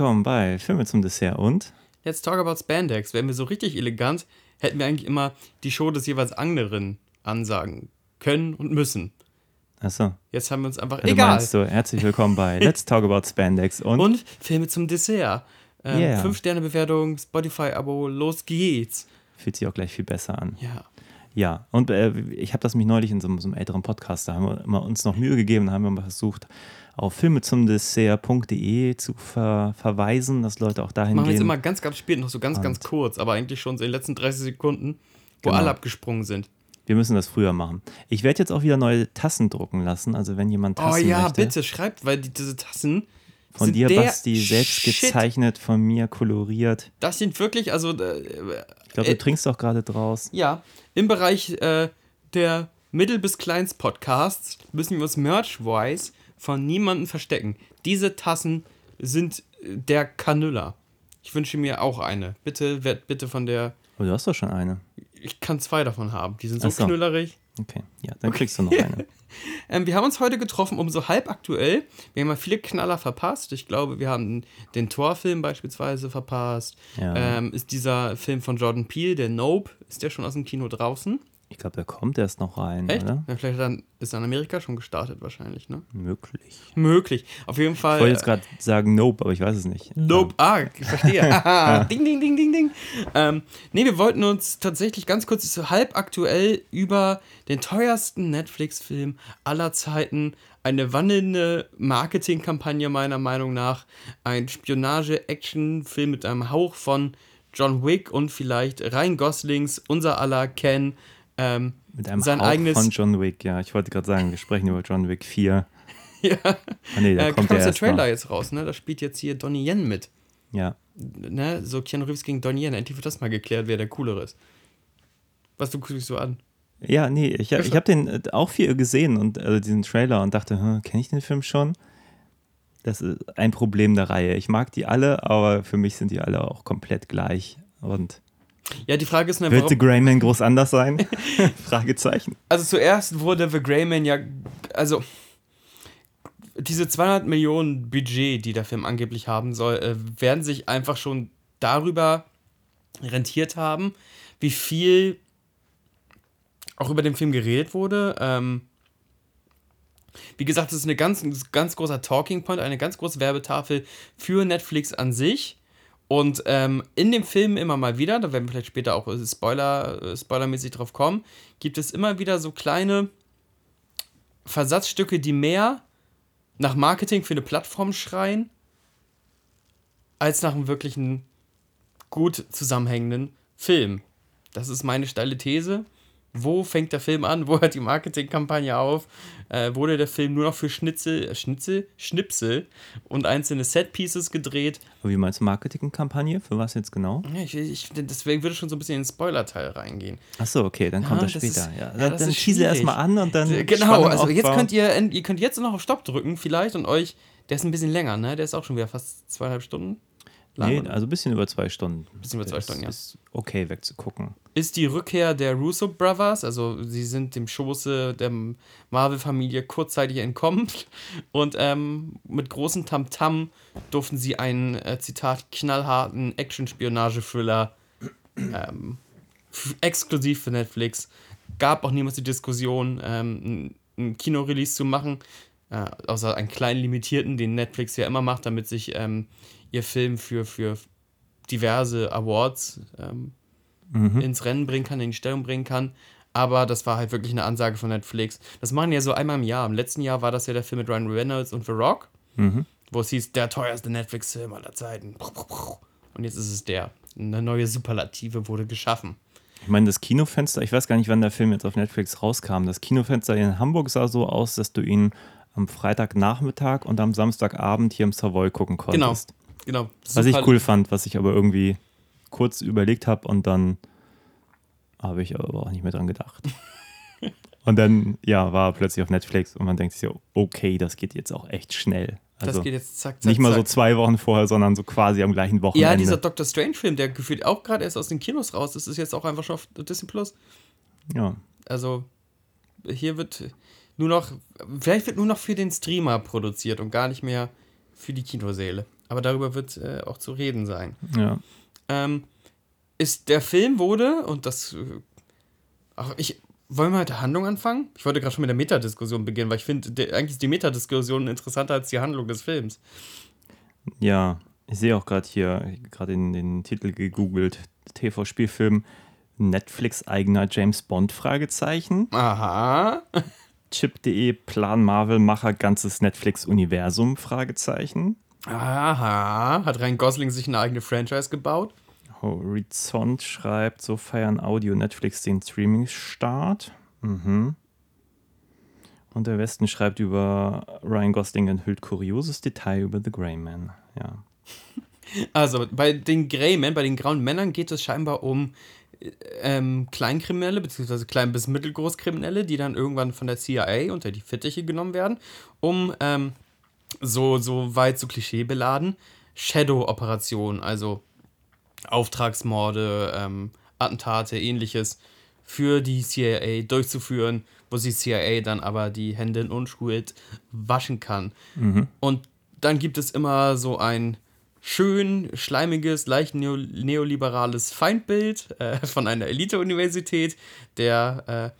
Willkommen bei Filme zum Dessert und Let's Talk About Spandex. Wären wir so richtig elegant, hätten wir eigentlich immer die Show des jeweils anderen ansagen können und müssen. Achso. Jetzt haben wir uns einfach Also egal. meinst du, herzlich willkommen bei Let's Talk About Spandex und, Und Filme zum Dessert. Ähm, Yeah. Fünf Sterne Bewertung, Spotify-Abo, los geht's. fühlt sich auch gleich viel besser an. Ja. Ja, und äh, ich habe das mich neulich in so, einem- so einem älteren Podcast, da haben wir immer uns noch Mühe gegeben, da haben wir mal versucht, auf filmezumdessert.de zu ver verweisen, dass Leute auch dahin Machen wir jetzt gehen. immer ganz, ganz spät, noch so ganz, ganz Und- kurz, aber eigentlich schon so in den letzten 30 Sekunden, wo Genau. alle abgesprungen sind. Wir müssen das früher machen. Ich werde jetzt auch wieder neue Tassen drucken lassen, also wenn jemand Oh Tassen ja, möchte. bitte, schreibt, weil die, diese Tassen. Von sind dir, Basti, selbst Shit. gezeichnet, von mir koloriert. Das sind wirklich, also äh, Ich glaube, Äh, du trinkst doch gerade draus. Ja, im Bereich äh, der Mittel- bis Kleinst-Podcasts müssen wir uns merch-wise von niemandem verstecken. Diese Tassen sind äh, der Kanüller. Ich wünsche mir auch eine. Bitte, werd bitte von der. Oh, du hast doch schon eine. Ich kann zwei davon haben. Die sind so, so. knüllerig. Okay, ja, dann kriegst du noch eine. Ähm, wir haben uns heute getroffen, um so halb aktuell. Wir haben ja viele Knaller verpasst. Ich glaube, wir haben den Torfilm beispielsweise verpasst. Ja. Ähm, ist dieser Film von Jordan Peele, der Nope, ist der schon aus dem Kino draußen? Ich glaube, der kommt erst noch rein, Echt? oder? Ja, vielleicht dann ist er in Amerika schon gestartet wahrscheinlich, ne? Möglich. Möglich. Auf jeden Fall. Ich wollte jetzt gerade sagen Nope, aber ich weiß es nicht. Nope. Ah, ich verstehe. Ding, ding, ding, ding, ding. Ähm, nee, wir wollten uns tatsächlich ganz kurz so halb aktuell über den teuersten Netflix-Film aller Zeiten, eine wandelnde Marketingkampagne meiner Meinung nach, ein Spionage-Action-Film mit einem Hauch von John Wick und vielleicht Ryan Goslings, unser aller Ken, ähm, Mit einem sein Hauch eigenes von John Wick, ja. Ich wollte gerade sagen, wir sprechen über John Wick 4. ja, Ah, nee, da äh, kommt kam der Trailer noch. jetzt raus, ne? Da spielt jetzt hier Donnie Yen mit. Ja. ne, so Keanu Reeves gegen Donnie Yen. Endlich wird das mal geklärt, wer der coolere ist. Was du guckst dich so an? Ja, nee, ich, hab- ich habe den äh, auch viel gesehen und also diesen Trailer und dachte, kenne ich den Film schon? Das ist ein Problem der Reihe. Ich mag die alle, aber für mich sind die alle auch komplett gleich. Und Ja, die Frage ist, ne, wird The Greyman groß anders sein? Fragezeichen. also zuerst wurde The Grey Man ja, also diese 200 Millionen Budget, die der Film angeblich haben soll, äh, werden sich einfach schon darüber rentiert haben, wie viel auch über den Film geredet wurde. Ähm, wie gesagt, es ist eine ganz, ein ganz großer Talking Point, eine ganz große Werbetafel für Netflix an sich. Und ähm, in dem Film immer mal wieder, da werden wir vielleicht später auch äh, Spoiler, äh, spoilermäßig drauf kommen, gibt es immer wieder so kleine Versatzstücke, die mehr nach Marketing für eine Plattform schreien, als nach einem wirklichen gut zusammenhängenden Film. Das ist meine steile These. Wo fängt der Film an? Wo hört die Marketingkampagne auf? Äh, wurde der Film nur noch für Schnitzel, äh, Schnitzel, Schnipsel und einzelne Setpieces gedreht? Aber wie meinst du Marketingkampagne? Für was jetzt genau? Ja, ich, ich, deswegen würde schon so ein bisschen in den Spoiler-Teil reingehen. Achso, okay, dann kommt Ja, das das später. ist- ja, ja, dann das dann schwierig. erstmal an und dann. Genau, Spannung also jetzt aufbauen. könnt ihr, ihr könnt jetzt noch auf Stopp drücken vielleicht und euch, der ist ein bisschen länger, ne? Der ist auch schon wieder fast zweieinhalb Stunden Nee, also ein bisschen über zwei Stunden. Bisschen über zwei Stunden, ja. Ist okay wegzugucken. ist die Rückkehr der Russo Brothers, also sie sind dem Schoße der Marvel-Familie kurzzeitig entkommen und ähm, mit großem Tamtam durften sie einen, äh, Zitat, knallharten Action-Spionage-Thriller ähm, exklusiv für Netflix. Gab auch niemals die Diskussion, ähm, ein, ein Kinorelease zu machen, äh, außer einen kleinen limitierten, den Netflix ja immer macht, damit sich ähm, ihr Film für, für diverse Awards ähm, Mhm. ins Rennen bringen kann, in die Stellung bringen kann. Aber das war halt wirklich eine Ansage von Netflix. Das machen die ja so einmal im Jahr. Im letzten Jahr war das ja der Film mit Ryan Reynolds und The Rock, Mhm. wo es hieß, der teuerste Netflix-Film aller Zeiten. Und jetzt ist es der. Eine neue Superlative wurde geschaffen. Ich meine, das Kinofenster, ich weiß gar nicht, wann der Film jetzt auf Netflix rauskam. Das Kinofenster in Hamburg sah so aus, dass du ihn am Freitagnachmittag und am Samstagabend hier im Savoy gucken Genau. konntest. Genau. Was ich Super- cool fand, was ich aber irgendwie kurz überlegt habe und dann habe ich aber auch nicht mehr dran gedacht. und dann, ja, war plötzlich auf Netflix und man denkt sich so, okay, das geht jetzt auch echt schnell. Also das geht jetzt zack, zack, nicht mal so zack. zwei Wochen vorher, sondern so quasi am gleichen Wochenende. Ja, dieser Doctor Strange-Film, der gefühlt auch gerade erst aus den Kinos raus ist, ist jetzt auch einfach schon auf Disney Plus. ja. Also hier wird nur noch, vielleicht wird nur noch für den Streamer produziert und gar nicht mehr für die Kinosäle. Aber darüber wird äh, auch zu reden sein. Ja. Ähm, ist der Film wurde, und das. Äh, ach, ich. Wollen wir mit der Handlung anfangen? Ich wollte gerade schon mit der Metadiskussion beginnen, weil ich finde, eigentlich ist die Metadiskussion interessanter als die Handlung des Films. Ja, ich sehe auch gerade hier, gerade in den Titel gegoogelt, TV-Spielfilm Netflix-eigener James Bond? Fragezeichen. Aha. Chip.de Plan Marvel Macher ganzes Netflix-Universum? Fragezeichen. Aha. Hat Ryan Gosling sich eine eigene Franchise gebaut? Horizont schreibt, so feiern Audio Netflix den Streaming-Start. Mhm. Und der Westen schreibt über Ryan Gosling enthüllt kurioses Detail über The Grey Man. Ja. Also bei den Grey Men, bei den grauen Männern geht es scheinbar um ähm, Kleinkriminelle, beziehungsweise klein- bis mittelgroßkriminelle, die dann irgendwann von der CIA unter die Fittiche genommen werden, um ähm, so, so weit so klischeebeladen Shadow-Operationen, also Auftragsmorde, ähm, Attentate, ähnliches für die CIA durchzuführen, wo die CIA dann aber die Hände in Unschuld waschen kann. Mhm. Und dann gibt es immer so ein schön schleimiges, leicht neo neoliberales Feindbild äh, von einer Elite-Universität, der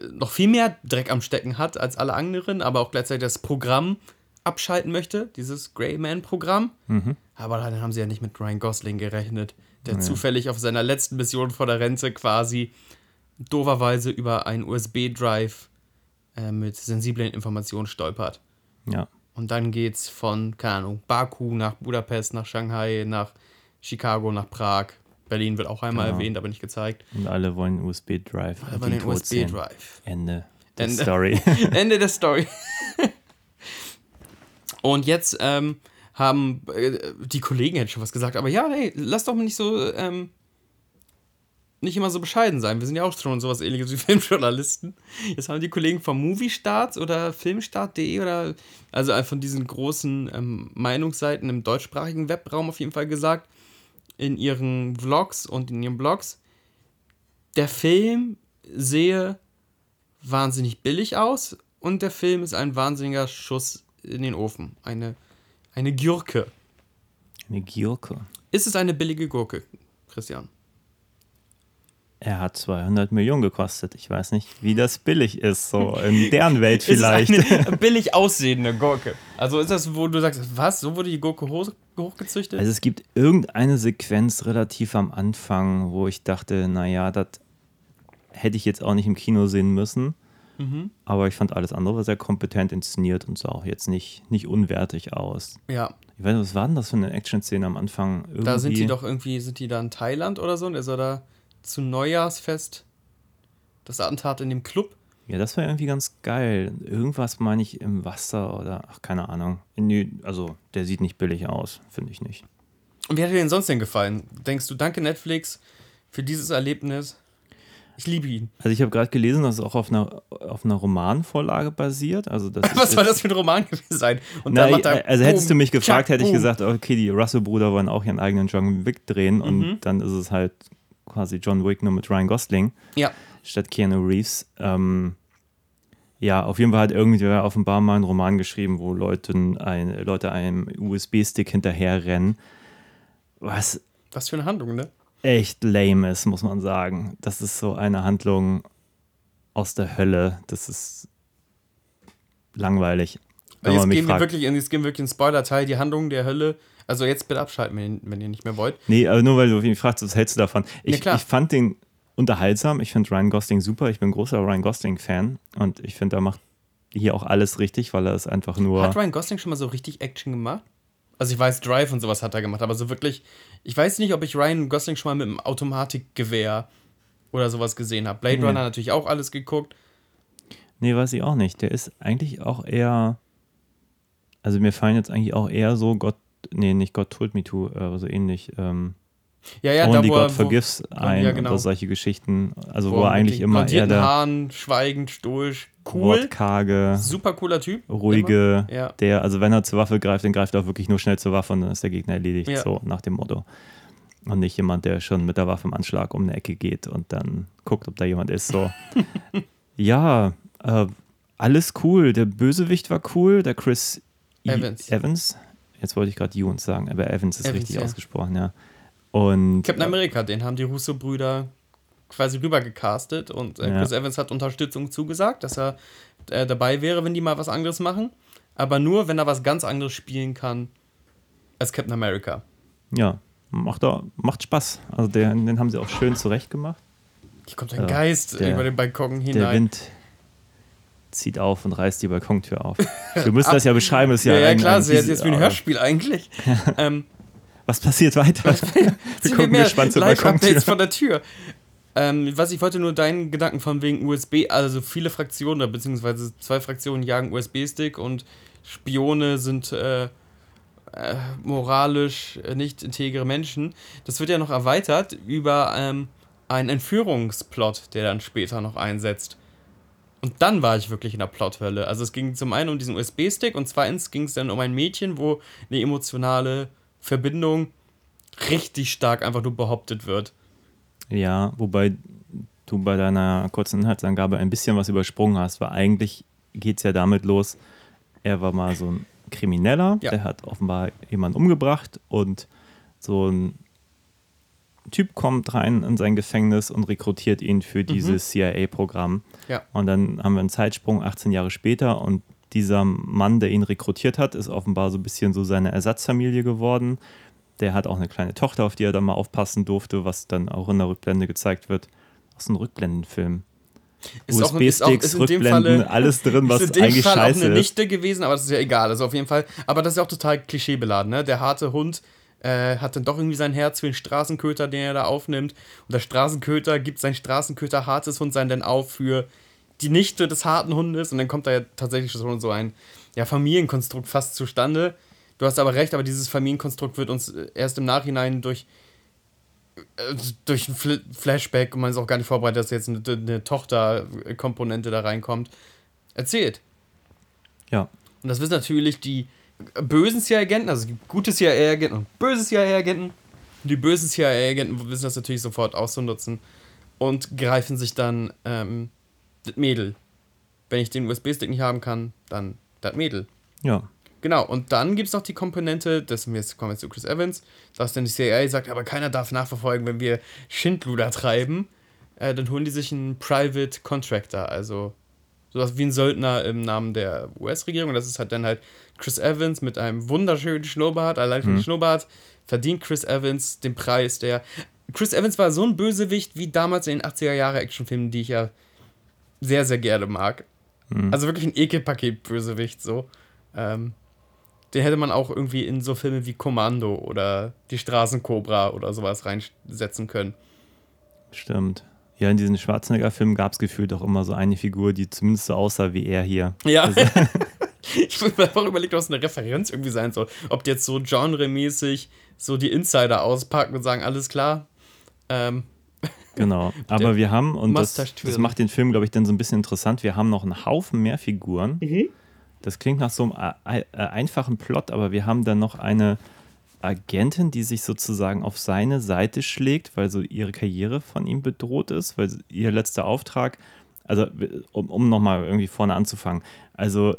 äh, noch viel mehr Dreck am Stecken hat als alle anderen, aber auch gleichzeitig das Programm abschalten möchte, dieses Grey Man-Programm. Mhm. Aber dann haben sie ja nicht mit Ryan Gosling gerechnet, der Ja. zufällig auf seiner letzten Mission vor der Rente quasi doverweise über einen USB-Drive äh, mit sensiblen Informationen stolpert. Ja. Und dann geht's von, keine Ahnung, Baku nach Budapest, nach Shanghai, nach Chicago, nach Prag. Berlin wird auch einmal Genau. erwähnt, aber nicht gezeigt. Und alle wollen einen USB-Drive. Aber den USB-Drive. Ende der Ende. Story. Ende der Story. Und jetzt ähm, haben äh, die Kollegen hätten schon was gesagt, aber ja, hey, lass doch nicht so, ähm, nicht immer so bescheiden sein. Wir sind ja auch schon sowas ähnliches wie Filmjournalisten. Jetzt haben die Kollegen vom Moviestart oder Filmstart.de oder also von diesen großen ähm, Meinungsseiten im deutschsprachigen Webraum auf jeden Fall gesagt, in ihren Vlogs und in ihren Blogs, der Film sehe wahnsinnig billig aus und der Film ist ein wahnsinniger Schuss in den Ofen. Eine, eine Gurke. Eine Gurke. Ist es eine billige Gurke, Christian? Er hat 200 Millionen gekostet. Ich weiß nicht, wie das billig ist, so in deren Welt Ist es vielleicht. eine billig aussehende Gurke? Also ist das, wo du sagst, was, so wurde die Gurke hoch, hochgezüchtet? Also es gibt irgendeine Sequenz relativ am Anfang, wo ich dachte, naja, das hätte ich jetzt auch nicht im Kino sehen müssen. Mhm. Aber ich fand alles andere war sehr kompetent inszeniert und sah auch jetzt nicht, nicht unwertig aus. Ja, Ich weiß nicht, was war denn das für eine Action-Szene am Anfang? Irgendwie, da sind die doch irgendwie, sind die da in Thailand oder so und er soll da zu Neujahrsfest das Attentat in dem Club. Ja, das war irgendwie ganz geil. Irgendwas meine ich im Wasser oder, ach, keine Ahnung. Nee, also, der sieht nicht billig aus, finde ich nicht. Und wie hat dir denn sonst denn gefallen? Denkst du, danke Netflix für dieses Erlebnis? Ich liebe ihn. Also, ich habe gerade gelesen, dass es auch auf einer, auf einer Romanvorlage basiert. Also, das Was soll das für ein Roman gewesen sein? Und Na, dann macht er also hättest du boom, mich gefragt, tschack, hätte ich boom. gesagt, okay, die Russell-Brüder wollen auch ihren eigenen John Wick drehen und Mhm. dann ist es halt quasi John Wick nur mit Ryan Gosling Ja, statt Keanu Reeves. Ähm, ja, auf jeden Fall hat irgendwer offenbar mal einen Roman geschrieben, wo Leuten ein, Leute einem USB-Stick hinterherrennen, was was für eine Handlung, ne? Echt lame ist, muss man sagen. Das ist so eine Handlung aus der Hölle. Das ist langweilig. Wenn Jetzt gehen, wir fragt. wirklich in, jetzt gehen wir wirklich in Spoiler-Teil, die Handlung der Hölle. Also jetzt bitte abschalten, wenn, wenn ihr nicht mehr wollt. Nee, aber nur weil du mich fragst, was hältst du davon? Ich, klar. ich fand den unterhaltsam. Ich finde Ryan Gosling super. Ich bin großer Ryan Gosling-Fan und ich finde, er macht hier auch alles richtig, weil er ist einfach nur. Hat Ryan Gosling schon mal so richtig Action gemacht? Also ich weiß, Drive und sowas hat er gemacht, aber so wirklich, ich weiß nicht, ob ich Ryan Gosling schon mal mit einem Automatikgewehr oder sowas gesehen habe. Blade Nee. Runner natürlich auch alles geguckt. Nee, weiß ich auch nicht. Der ist eigentlich auch eher. Also mir fallen jetzt eigentlich auch eher so Gott. Nee, nicht God Told Me To, äh, aber so ähnlich. Ähm, Ja, ja, Only da wo er, God wo, Forgives ein ja, genau. oder solche Geschichten. Also wo wo, er eigentlich immer eher der Haaren, schweigend, stoisch, cool, wortkarge, super cooler Typ. ruhige. Ja. der, also wenn er zur Waffe greift, dann greift er auch wirklich nur schnell zur Waffe und dann ist der Gegner erledigt, Ja. so nach dem Motto. Und nicht jemand, der schon mit der Waffe im Anschlag um eine Ecke geht und dann guckt, ob da jemand ist. So. ja, äh, alles cool. Der Bösewicht war cool, der Chris E- Evans. Evans. jetzt wollte ich gerade Jones sagen, aber Evans ist Evans, richtig ausgesprochen, ja. Und Captain America, den haben die Russo-Brüder quasi rübergecastet und äh, Ja. Chris Evans hat Unterstützung zugesagt, dass er äh, dabei wäre, wenn die mal was anderes machen. Aber nur, wenn er was ganz anderes spielen kann als Captain America. ja, macht, auch, macht Spaß. Also den, den haben sie auch schön zurecht gemacht. Hier kommt ein Ja, Geist der- über den Balkon Der hinein. Wind zieht auf und reißt die Balkontür auf. Wir müssen das ja beschreiben, ist ja, ja, ja, ein- klar, ein das wäre Teaser- jetzt wie ein aber Hörspiel eigentlich. ähm, Was passiert weiter? wir gucken gespannt zur Balkontür. Von der Tür. Ähm, was ich wollte nur deinen Gedanken von wegen USB, also viele Fraktionen, beziehungsweise zwei Fraktionen jagen USB-Stick und Spione sind äh, äh, moralisch äh, nicht integere Menschen. Das wird ja noch erweitert über ähm, einen Entführungsplot, der dann später noch einsetzt. Und dann war ich wirklich in der Plothölle. Also es ging zum einen um diesen USB-Stick und zweitens ging es dann um ein Mädchen, wo eine emotionale Verbindung richtig stark einfach nur behauptet wird. Ja, wobei du bei deiner kurzen Inhaltsangabe ein bisschen was übersprungen hast, weil eigentlich geht es ja damit los, er war mal so ein Krimineller, Ja. der hat offenbar jemanden umgebracht und so ein Typ kommt rein in sein Gefängnis und rekrutiert ihn für dieses CIA-Programm. Ja. Und dann haben wir einen Zeitsprung 18 Jahre später und dieser Mann, der ihn rekrutiert hat, ist offenbar so ein bisschen so seine Ersatzfamilie geworden. Der hat auch eine kleine Tochter, auf die er dann mal aufpassen durfte, was dann auch in der Rückblende gezeigt wird. Aus einem Rückblendenfilm. Ist auch- ist auch- USB-Sticks, ist in dem Rückblenden, Falle- alles drin, was ist in dem eigentlich Fall auch scheiße eine ist. Nichte gewesen, aber das ist ja egal. Also auf jeden Fall. Aber das ist ja auch total klischeebeladen, ne? Der harte Hund äh, hat dann doch irgendwie sein Herz für den Straßenköter, den er da aufnimmt. Und der Straßenköter gibt sein Straßenköter hartes Hund sein dann auf für die Nichte des harten Hundes. Und dann kommt da ja tatsächlich schon so ein ja, Familienkonstrukt fast zustande. Du hast aber recht, aber dieses Familienkonstrukt wird uns äh, erst im Nachhinein durch äh, durch ein Fl Flashback und man ist auch gar nicht vorbereitet, dass jetzt eine, eine Tochterkomponente da reinkommt, erzählt. Ja, Und das wissen natürlich die bösen CIA-Agenten, also es gibt gute CIA-Agenten und böse CIA-Agenten. Die bösen CIA-Agenten wissen das natürlich sofort auszunutzen und greifen sich dann ähm, das Mädel. Wenn ich den USB-Stick nicht haben kann, dann das Mädel. ja. Genau, und dann gibt es noch die Komponente, das jetzt kommen wir zu Chris Evans, dass dann die CIA sagt, aber keiner darf nachverfolgen, wenn wir Schindluder treiben. Äh, dann holen die sich einen Private Contractor, also sowas wie ein Söldner im Namen der US-Regierung. Und das ist halt dann halt Chris Evans mit einem wunderschönen Schnurrbart. Allein für den Schnurrbart verdient Chris Evans den Preis, der. Chris Evans war so ein Bösewicht wie damals in den 80er-Jahre-Actionfilmen, die ich ja sehr, sehr gerne mag. Also wirklich ein Ekelpaket-Bösewicht so. Ähm, den hätte man auch irgendwie in so Filme wie Kommando oder Die Straßenkobra oder sowas reinsetzen können. Stimmt. Ja, in diesen Schwarzenegger-Filmen gab es gefühlt auch immer so eine Figur, die zumindest so aussah wie er hier. Ja. ich habe mir einfach überlegt, was eine Referenz irgendwie sein soll. Ob die jetzt so genremäßig so die Insider auspacken und sagen, alles klar. Ähm, Genau. Aber wir haben, und das, das macht den Film, glaube ich, dann so ein bisschen interessant, wir haben noch einen Haufen mehr Figuren. Mhm. Das klingt nach so einem äh, äh, einfachen Plot, aber wir haben dann noch eine Agentin, die sich sozusagen auf seine Seite schlägt, weil so ihre Karriere von ihm bedroht ist, weil ihr letzter Auftrag, also um, um nochmal irgendwie vorne anzufangen, also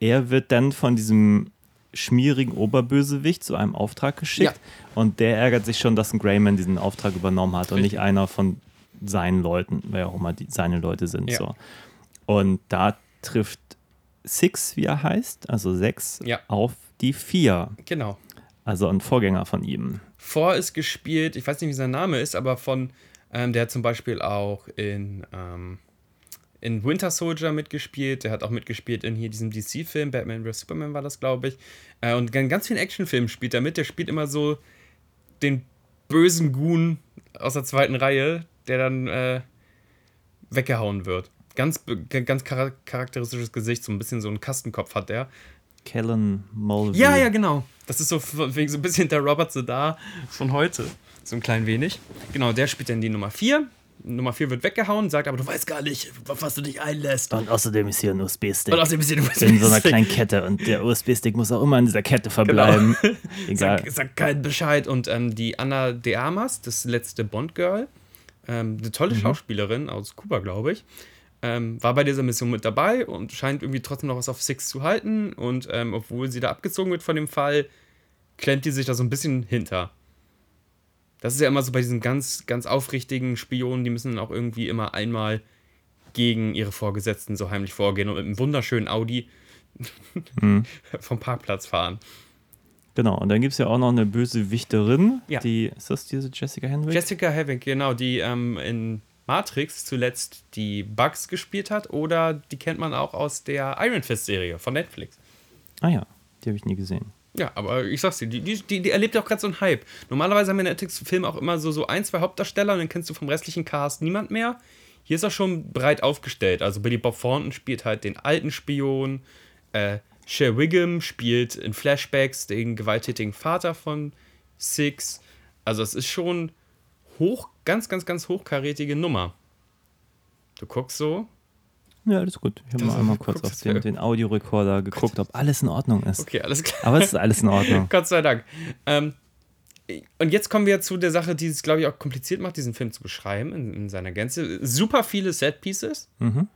er wird dann von diesem schmierigen Oberbösewicht zu einem Auftrag geschickt und der ärgert sich schon, dass ein Greyman diesen Auftrag übernommen hat und Richtig. nicht einer von seinen Leuten, wer auch immer die, seine Leute sind. Ja. So. Und da trifft Six, wie er heißt, also sechs, Ja. auf die vier, genau. also ein Vorgänger von ihm. Vor ist gespielt, ich weiß nicht, wie sein Name ist, aber von, ähm, der zum Beispiel auch in, ähm, in Winter Soldier mitgespielt, der hat auch mitgespielt in hier diesem DC-Film, Batman vs. Superman war das, glaube ich. Äh, und in ganz vielen Actionfilmen spielt er mit, der spielt immer so den bösen Goon aus der zweiten Reihe, der dann äh, weggehauen wird. Ganz, ganz chara- charakteristisches Gesicht, so ein bisschen so einen Kastenkopf hat der. Kellen Mulvey. Ja, ja, genau. Das ist so so ein bisschen der Robert Sedar von heute. So ein klein wenig. Genau, der spielt dann die Nummer 4. Nummer 4 wird weggehauen, sagt aber, du weißt gar nicht, auf was du dich einlässt. Und außerdem ist hier ein USB-Stick. Und außerdem ist hier du in so einer kleinen Kette und der USB-Stick muss auch immer in dieser Kette verbleiben. Egal. Sag, sag keinen Bescheid. Und ähm, die Anna de Armas, das letzte Bond-Girl, ähm, eine tolle Schauspielerin aus Kuba, glaube ich, ähm, war bei dieser Mission mit dabei und scheint irgendwie trotzdem noch was auf Six zu halten. Und ähm, obwohl sie da abgezogen wird von dem Fall, klemmt die sich da so ein bisschen hinter. Das ist ja immer so bei diesen ganz, ganz aufrichtigen Spionen, die müssen dann auch irgendwie immer einmal gegen ihre Vorgesetzten so heimlich vorgehen und mit einem wunderschönen Audi mhm. vom Parkplatz fahren. Genau, und dann gibt es ja auch noch eine böse Wichterin, ja. die, ist das diese Jessica Henwick? Jessica Henwick, genau, die ähm, in Matrix zuletzt die Bugs gespielt hat oder die kennt man auch aus der Iron Fist-Serie von Netflix. Ah ja, die habe ich nie gesehen. Ja, aber ich sag's dir, die, die, die erlebt ja auch gerade so einen Hype. Normalerweise haben wir in Netflix-Filmen auch immer so, so ein, zwei Hauptdarsteller und dann kennst du vom restlichen Cast niemand mehr. Hier ist er schon breit aufgestellt. Also Billy Bob Thornton spielt halt den alten Spion. Äh, Cher Wiggum spielt in Flashbacks den gewalttätigen Vater von Six. Also es ist schon hoch, ganz, ganz, ganz hochkarätige Nummer. Du guckst so. Ja, alles gut. Ich habe mal einmal kurz auf den, den Audiorekorder geguckt, ob alles in Ordnung ist. Okay, alles klar. Aber es ist alles in Ordnung. Gott sei Dank. Ähm, und jetzt kommen wir zu der Sache, die es, glaube ich, auch kompliziert macht, diesen Film zu beschreiben in, in seiner Gänze. Super viele Set-Pieces. Mhm.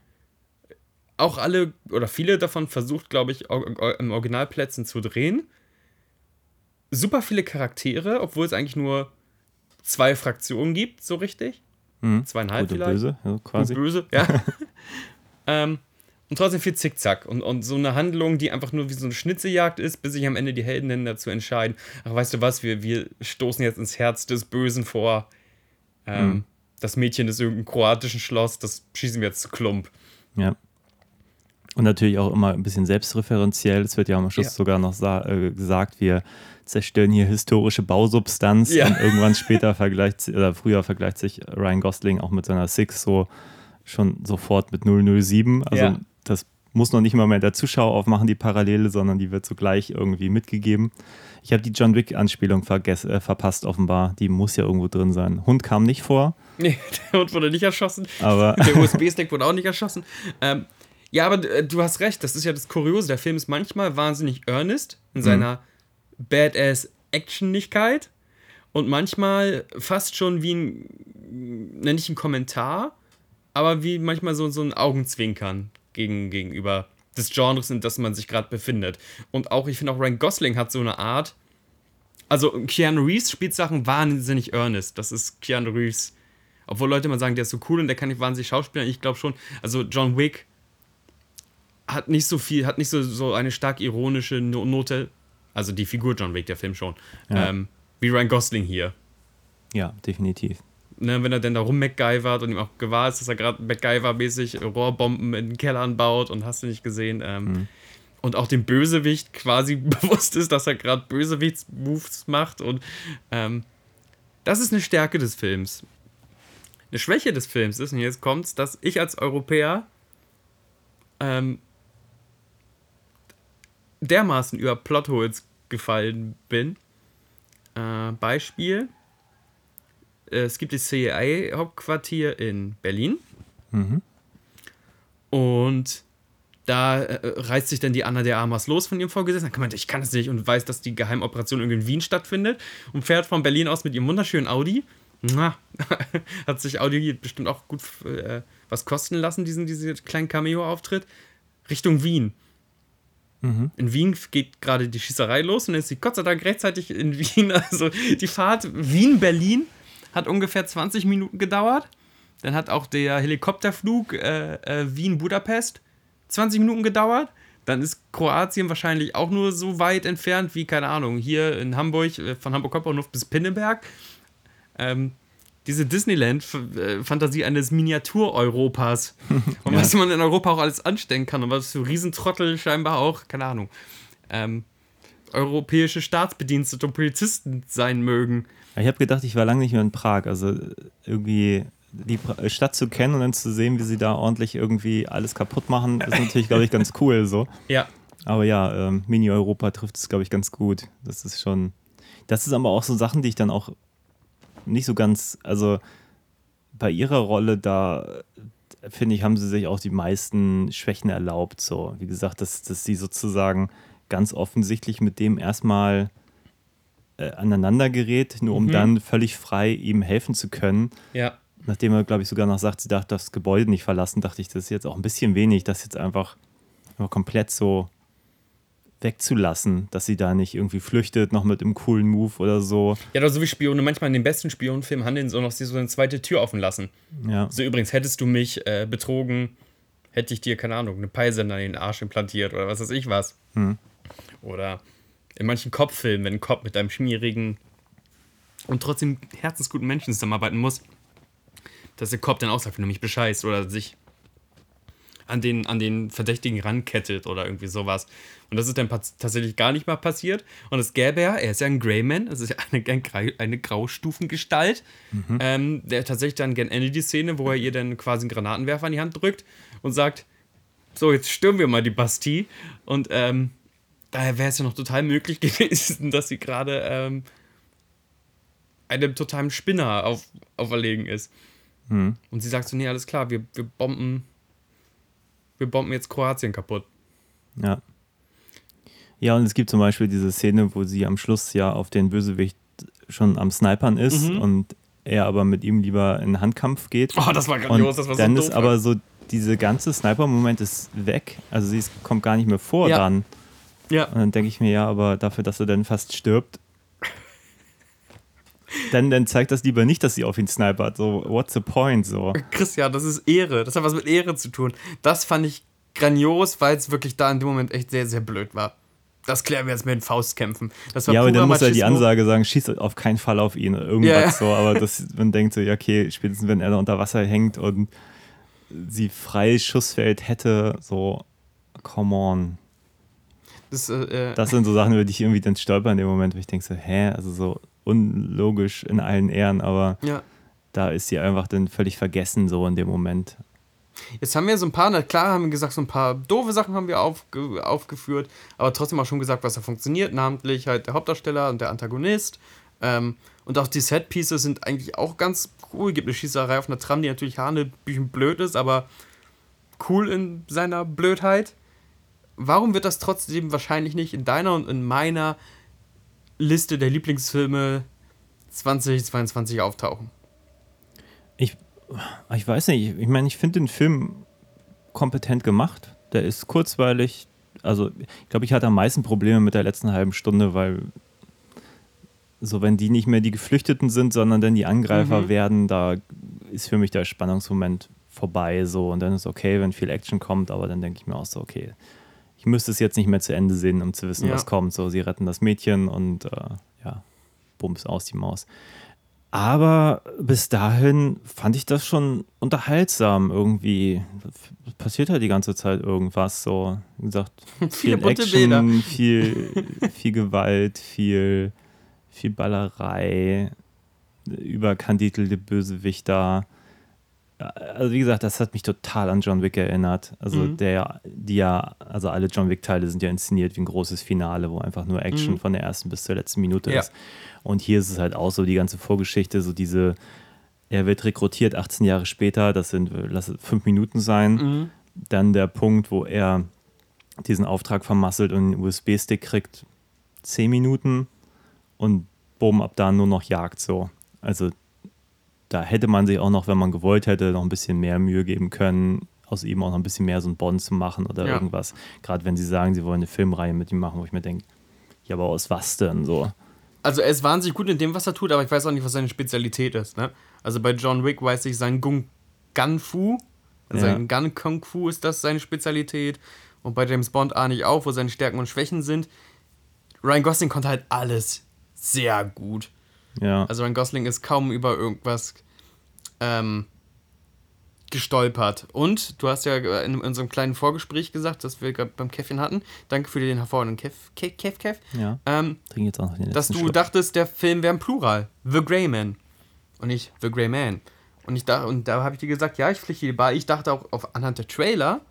Auch alle oder viele davon versucht, glaube ich, im Originalplätzen zu drehen. Super viele Charaktere, obwohl es eigentlich nur zwei Fraktionen gibt, so richtig. Mhm. Zweieinhalb Gut vielleicht. Böse, ja, quasi. Und böse, ja. ähm, und trotzdem viel Zickzack und, und so eine Handlung, die einfach nur wie so eine Schnitzejagd ist, bis sich am Ende die Helden dazu entscheiden, ach, weißt du was, wir, wir stoßen jetzt ins Herz des Bösen vor. Ähm, mhm. Das Mädchen ist irgendein kroatischen Schloss, das schießen wir jetzt zu Klump. Ja. Und natürlich auch immer ein bisschen selbstreferenziell. Es wird ja am Schluss ja. sogar noch äh, gesagt, wir zerstören hier historische Bausubstanz. Ja. Und irgendwann später vergleicht, oder früher vergleicht sich Ryan Gosling auch mit seiner Six so schon sofort mit 007. Also ja. das muss noch nicht mal mehr der Zuschauer aufmachen, die Parallele, sondern die wird sogleich irgendwie mitgegeben. Ich habe die John Wick-Anspielung äh, verpasst, offenbar. Die muss ja irgendwo drin sein. Hund kam nicht vor. Nee, der Hund wurde nicht erschossen. Aber der USB-Stick wurde auch nicht erschossen. Ähm, ja, aber äh, du hast recht, das ist ja das Kuriose. Der Film ist manchmal wahnsinnig earnest in seiner mhm. Badass-Actionigkeit und manchmal fast schon wie ein, nenne ich einen Kommentar, aber wie manchmal so, so ein Augenzwinkern gegen, gegenüber des Genres, in das man sich gerade befindet. Und auch, ich finde auch Ryan Gosling hat so eine Art. Also, Keanu Reeves spielt Sachen wahnsinnig earnest. Das ist Keanu Reeves. Obwohl Leute immer sagen, der ist so cool und der kann nicht wahnsinnig schauspielen. Ich glaube schon. Also, John Wick hat nicht so viel, hat nicht so, so eine stark ironische Note also die Figur John Wick, der Film schon. Ja. Ähm, wie Ryan Gosling hier. Ja, definitiv. Ne, wenn er denn da rum MacGyvert und ihm auch gewahr ist, dass er gerade MacGyver-mäßig Rohrbomben in den Kellern baut und hast du nicht gesehen. Ähm, mhm. Und auch dem Bösewicht quasi bewusst ist, dass er gerade Bösewichtsmoves macht. Und ähm, das ist eine Stärke des Films. Eine Schwäche des Films ist, und jetzt kommt's, dass ich als Europäer ähm, dermaßen über Plotholes gefallen bin. Äh, Beispiel: Es gibt das CIA-Hauptquartier in Berlin. Mhm. Und da äh, reißt sich dann die Anna der Armas los von ihrem Vorgesetzten. Dann kann man, ich kann es nicht und weiß, dass die Geheimoperation irgendwie in Wien stattfindet und fährt von Berlin aus mit ihrem wunderschönen Audi. Na, hat sich Audi bestimmt auch gut äh, was kosten lassen, diesen, diesen kleinen Cameo-Auftritt, Richtung Wien. Mhm. In Wien geht gerade die Schießerei los und dann ist sie Gott sei Dank rechtzeitig in Wien. Also die Fahrt Wien-Berlin hat ungefähr 20 Minuten gedauert. Dann hat auch der Helikopterflug äh, äh, Wien-Budapest 20 Minuten gedauert. Dann ist Kroatien wahrscheinlich auch nur so weit entfernt wie, keine Ahnung, hier in Hamburg, äh, von Hamburg Hauptbahnhof bis Pinneberg. Ähm, diese Disneyland-Fantasie eines Miniatur-Europas. Und ja. was man in Europa auch alles anstellen kann und was für Riesentrottel scheinbar auch, keine Ahnung, ähm, europäische Staatsbedienstete und Polizisten sein mögen. Ich habe gedacht, ich war lange nicht mehr in Prag. Also irgendwie die Stadt zu kennen und dann zu sehen, wie sie da ordentlich irgendwie alles kaputt machen, ist natürlich, glaube ich, ganz cool so. Ja. Aber ja, ähm, Mini-Europa trifft es, glaube ich, ganz gut. Das ist schon. Das ist aber auch so Sachen, die ich dann auch nicht so ganz, also bei ihrer Rolle da finde ich, haben sie sich auch die meisten Schwächen erlaubt. So, wie gesagt, dass, dass sie sozusagen ganz offensichtlich mit dem erstmal äh, aneinander gerät, nur um mhm. dann völlig frei ihm helfen zu können. Ja. nachdem er, glaube ich, sogar noch sagt, sie darf das Gebäude nicht verlassen, dachte ich, das ist jetzt auch ein bisschen wenig, das jetzt einfach komplett so wegzulassen, dass sie da nicht irgendwie flüchtet, noch mit einem coolen Move oder so. Ja, oder so wie Spione manchmal in den besten Spionenfilmen handeln, so noch sie so eine zweite Tür offen lassen. Ja. So übrigens, hättest du mich äh, betrogen, hätte ich dir, keine Ahnung, eine Peilsender in den Arsch implantiert oder was weiß ich was. Hm. Oder in manchen Kopffilmen, wenn ein Kopf mit einem schmierigen und trotzdem herzensguten Menschen zusammenarbeiten muss, dass der Kopf dann auch sagt, wenn du mich bescheißt oder sich an den, an den Verdächtigen rankettet oder irgendwie sowas. Und das ist dann tatsächlich gar nicht mal passiert. Und es gäbe ja, er ist ja ein Greyman, das ist ja eine, eine Graustufengestalt, mhm. ähm, der tatsächlich dann gern endet die Szene, wo er ihr dann quasi einen Granatenwerfer in die Hand drückt und sagt, so, jetzt stürmen wir mal die Bastille. Und ähm, daher wäre es ja noch total möglich gewesen, dass sie gerade ähm, einem totalen Spinner auf, auferlegen ist. Mhm. Und sie sagt so, nee, alles klar, wir, wir bomben wir bomben jetzt Kroatien kaputt. Ja. Ja, und es gibt zum Beispiel diese Szene, wo sie am Schluss ja auf den Bösewicht schon am Snipern ist mhm. und er aber mit ihm lieber in Handkampf geht. Oh, das war grandios, das war so Dann doof, ist aber so, diese ganze Sniper-Moment ist weg. Also sie kommt gar nicht mehr vor ja. dann. Ja. Und dann denke ich mir, ja, aber dafür, dass er dann fast stirbt, dann, dann zeigt das lieber nicht, dass sie auf ihn snipert. So, what's the point? So. Christian, das ist Ehre. Das hat was mit Ehre zu tun. Das fand ich grandios, weil es wirklich da in dem Moment echt sehr, sehr blöd war. Das klären wir jetzt mit den Faustkämpfen. ja, aber dann muss er die Ansage sagen, schieß auf keinen Fall auf ihn. Irgendwas ja, ja. so. Aber das, man denkt so, ja, okay, spätestens wenn er da unter Wasser hängt und sie freies Schussfeld hätte, so, come on. Das, äh, das sind so Sachen, über die ich irgendwie dann stolper in dem Moment, wo ich denke so, hä, also so, unlogisch in allen Ehren, aber ja. da ist sie einfach dann völlig vergessen, so in dem Moment. Jetzt haben wir so ein paar, na klar haben wir gesagt, so ein paar doofe Sachen haben wir aufge, aufgeführt, aber trotzdem auch schon gesagt, was da funktioniert, namentlich halt der Hauptdarsteller und der Antagonist. Ähm, und auch die Setpieces sind eigentlich auch ganz cool. Es gibt eine Schießerei auf einer Tram, die natürlich hanebüchen blöd ist, aber cool in seiner Blödheit. Warum wird das trotzdem wahrscheinlich nicht in deiner und in meiner Liste der Lieblingsfilme 2022 auftauchen? Ich, ich weiß nicht. Ich meine, ich finde den Film kompetent gemacht. Der ist kurzweilig. Also, ich glaube, ich hatte am meisten Probleme mit der letzten halben Stunde, weil so, wenn die nicht mehr die Geflüchteten sind, sondern dann die Angreifer mhm. werden, da ist für mich der Spannungsmoment vorbei. So, und dann ist okay, wenn viel Action kommt, aber dann denke ich mir auch so, okay, müsste es jetzt nicht mehr zu Ende sehen, um zu wissen, ja. was kommt. So, sie retten das Mädchen und äh, ja, bums aus die Maus. Aber bis dahin fand ich das schon unterhaltsam irgendwie. Passiert halt die ganze Zeit irgendwas. So, wie gesagt, viel Action, viel, viel Gewalt, viel, viel Ballerei, überkandidelte Bösewichter also wie gesagt, das hat mich total an John Wick erinnert. Also mhm. der, die ja, also alle John Wick-Teile sind ja inszeniert wie ein großes Finale, wo einfach nur Action mhm. von der ersten bis zur letzten Minute ja. ist. Und hier ist es halt auch so die ganze Vorgeschichte, so diese, er wird rekrutiert 18 Jahre später, das sind, lass es fünf Minuten sein. Mhm. Dann der Punkt, wo er diesen Auftrag vermasselt und einen USB-Stick kriegt, zehn Minuten und bumm, ab da nur noch Jagd so. Also da hätte man sich auch noch, wenn man gewollt hätte, noch ein bisschen mehr Mühe geben können, aus ihm auch noch ein bisschen mehr so ein Bond zu machen oder ja. irgendwas. Gerade wenn sie sagen, sie wollen eine Filmreihe mit ihm machen, wo ich mir denke, ja, aber aus was denn so? Also er ist wahnsinnig gut in dem, was er tut, aber ich weiß auch nicht, was seine Spezialität ist. Ne? Also bei John Wick weiß ich, sein Gung Gun Fu, also ja. sein Gun Kung Fu ist das seine Spezialität. Und bei James Bond ahne ich auch, wo seine Stärken und Schwächen sind. Ryan Gosling konnte halt alles sehr gut. Ja. Also Ryan Gosling ist kaum über irgendwas ähm, gestolpert. Und du hast ja in, unserem kleinen Vorgespräch gesagt, das wir gerade beim Käffchen hatten. Danke für den hervorragenden Kev, Kev, Kev, Kev. Ja. Ähm, Trinke jetzt auch noch den Dass du Schluck. dachtest, der Film wäre ein Plural. The Grey Man. Und nicht The Grey Man. Und, ich dachte, und da habe ich dir gesagt, ja, ich pflichte dir bei. Ich dachte auch auf, anhand der Trailer,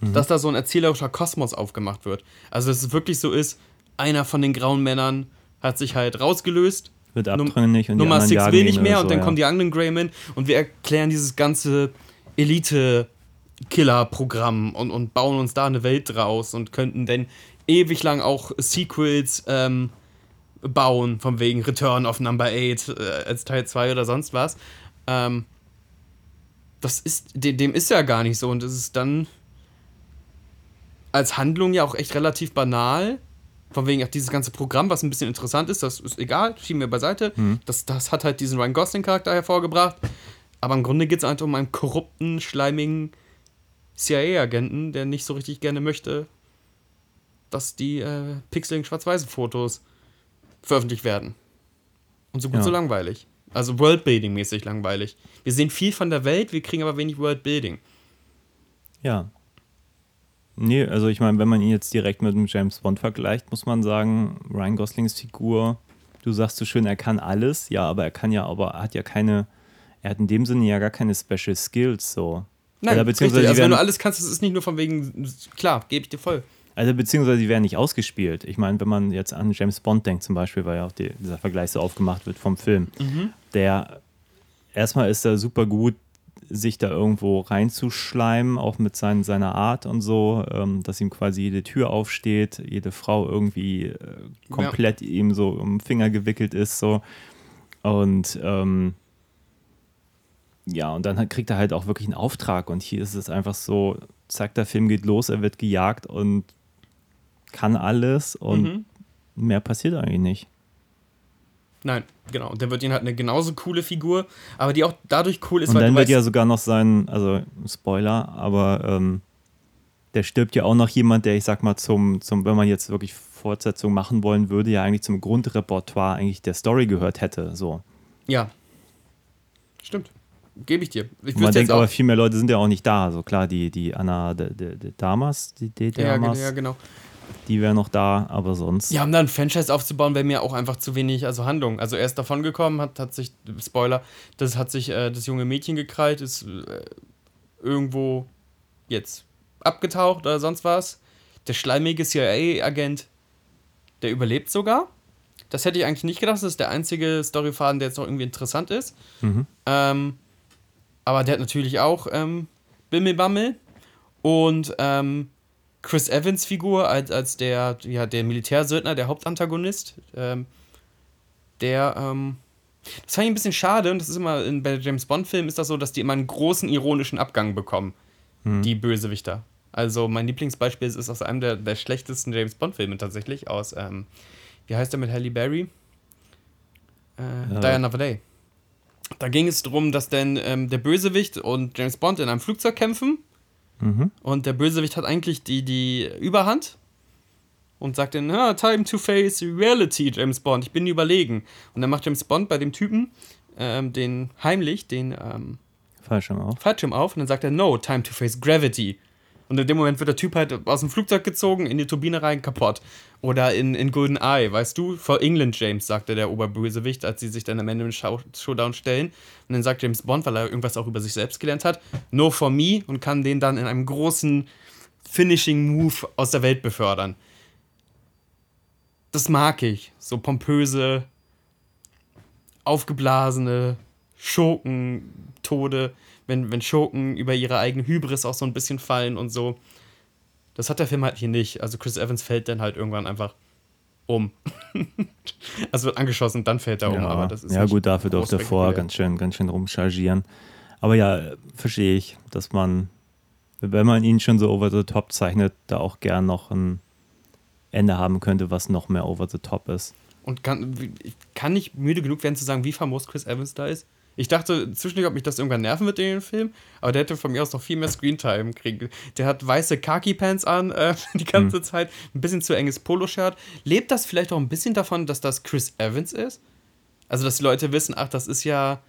mhm. dass da so ein erzählerischer Kosmos aufgemacht wird. Also, dass es wirklich so ist, einer von den grauen Männern hat sich halt rausgelöst wird abtrünnig und Nummer 6 will nicht mehr so, und dann ja. kommen die anderen Greymen und wir erklären dieses ganze Elite-Killer-Programm und, und bauen uns da eine Welt draus und könnten dann ewig lang auch Sequels ähm, bauen, von wegen Return of Number 8 äh, als Teil 2 oder sonst was. Ähm, das ist, dem ist ja gar nicht so und es ist dann als Handlung ja auch echt relativ banal. Von wegen auch dieses ganze Programm, was ein bisschen interessant ist, das ist egal, schieben wir beiseite. Mhm. Das, das hat halt diesen Ryan Gosling-Charakter hervorgebracht. Aber im Grunde geht es einfach um einen korrupten, schleimigen CIA-Agenten, der nicht so richtig gerne möchte, dass die äh, pixeligen Schwarz-Weiß-Fotos veröffentlicht werden. Und so gut ja. so langweilig. Also Worldbuilding-mäßig langweilig. Wir sehen viel von der Welt, wir kriegen aber wenig Worldbuilding. Ja. Nee, also ich meine, wenn man ihn jetzt direkt mit dem James Bond vergleicht, muss man sagen, Ryan Goslings Figur, du sagst so schön, er kann alles, ja, aber er kann ja, aber er hat ja keine, er hat in dem Sinne ja gar keine Special Skills so. Nein, beziehungsweise richtig. also wenn du alles kannst, das ist nicht nur von wegen, klar, gebe ich dir voll. Also beziehungsweise die werden nicht ausgespielt. Ich meine, wenn man jetzt an James Bond denkt zum Beispiel, weil ja auch die, dieser Vergleich so aufgemacht wird vom Film, mhm. der erstmal ist er super gut, sich da irgendwo reinzuschleimen, auch mit sein, seiner Art und so, ähm, dass ihm quasi jede Tür aufsteht, jede Frau irgendwie äh, komplett ja. ihm so um den Finger gewickelt ist, so. Und ähm, ja, und dann kriegt er halt auch wirklich einen Auftrag. Und hier ist es einfach so, zack, der Film geht los, er wird gejagt und kann alles und mhm. mehr passiert eigentlich nicht. Nein, genau. Und dann wird ihn halt eine genauso coole Figur, aber die auch dadurch cool ist, und weil dann wird ja sogar noch sein, also Spoiler, aber ähm, der stirbt ja auch noch jemand, der ich sag mal zum, zum, wenn man jetzt wirklich Fortsetzung machen wollen würde, ja eigentlich zum Grundrepertoire eigentlich der Story gehört hätte. So. Ja. Stimmt. Gebe ich dir. Ich man denkt aber, viel mehr Leute sind ja auch nicht da. So klar, die, die Anna de, de, de Damas, die, die Damas. Ja, ja, genau die wäre noch da, aber sonst. Ja, um dann ein Franchise aufzubauen, wäre mir auch einfach zu wenig, also Handlung. Also er ist davon gekommen, hat, hat sich, Spoiler, das hat sich äh, das junge Mädchen gekrallt, ist äh, irgendwo jetzt abgetaucht oder sonst was. Der schleimige CIA-Agent, der überlebt sogar. Das hätte ich eigentlich nicht gedacht. Das ist der einzige Storyfaden, der jetzt noch irgendwie interessant ist. Mhm. Ähm, aber der hat natürlich auch ähm, Bimmelbammel. Und ähm, Chris Evans Figur als, als der, ja, der Militärsöldner, der Hauptantagonist, ähm, der, ähm, das fand ich ein bisschen schade und das ist immer in, bei James Bond-Filmen ist das so, dass die immer einen großen ironischen Abgang bekommen, mhm. die Bösewichter. Also mein Lieblingsbeispiel ist aus einem der, der schlechtesten James Bond-Filme tatsächlich, aus, ähm, wie heißt der mit Halle Berry? Äh, ja. Die Another Day. Da ging es darum, dass dann ähm, der Bösewicht und James Bond in einem Flugzeug kämpfen Mhm. Und der Bösewicht hat eigentlich die, die Überhand und sagt dann, ah, time to face reality, James Bond, ich bin überlegen. Und dann macht James Bond bei dem Typen ähm, den heimlich, den ähm, Fallschirm auf. Fallschirm auf und dann sagt er, no, time to face gravity. Und in dem Moment wird der Typ halt aus dem Flugzeug gezogen, in die Turbine rein, kaputt. Oder in, in Golden Eye, weißt du, for England James, sagte der Oberbösewicht, als sie sich dann am Ende im Show Showdown stellen. Und dann sagt James Bond, weil er irgendwas auch über sich selbst gelernt hat, no for me und kann den dann in einem großen Finishing-Move aus der Welt befördern. Das mag ich. So pompöse, aufgeblasene Schurken-Tode wenn, wenn Schurken über ihre eigene Hybris auch so ein bisschen fallen und so. Das hat der Film halt hier nicht. Also Chris Evans fällt dann halt irgendwann einfach um. also wird angeschossen, dann fällt er um. Ja, aber das ist ja gut, dafür durfte er vorher ganz schön, ganz schön rumchargieren. Aber ja, verstehe ich, dass man, wenn man ihn schon so over the top zeichnet, da auch gern noch ein Ende haben könnte, was noch mehr over the top ist. Und kann, ich kann nicht müde genug werden zu sagen, wie famos Chris Evans da ist. Ich dachte zwischendurch, ob mich das irgendwann nerven wird in dem Film, aber der hätte von mir aus noch viel mehr Screentime kriegen. Der hat weiße Khaki-Pants an äh, die ganze mhm. Zeit, ein bisschen zu enges Poloshirt. Lebt das vielleicht auch ein bisschen davon, dass das Chris Evans ist? Also, dass die Leute wissen, ach, das ist ja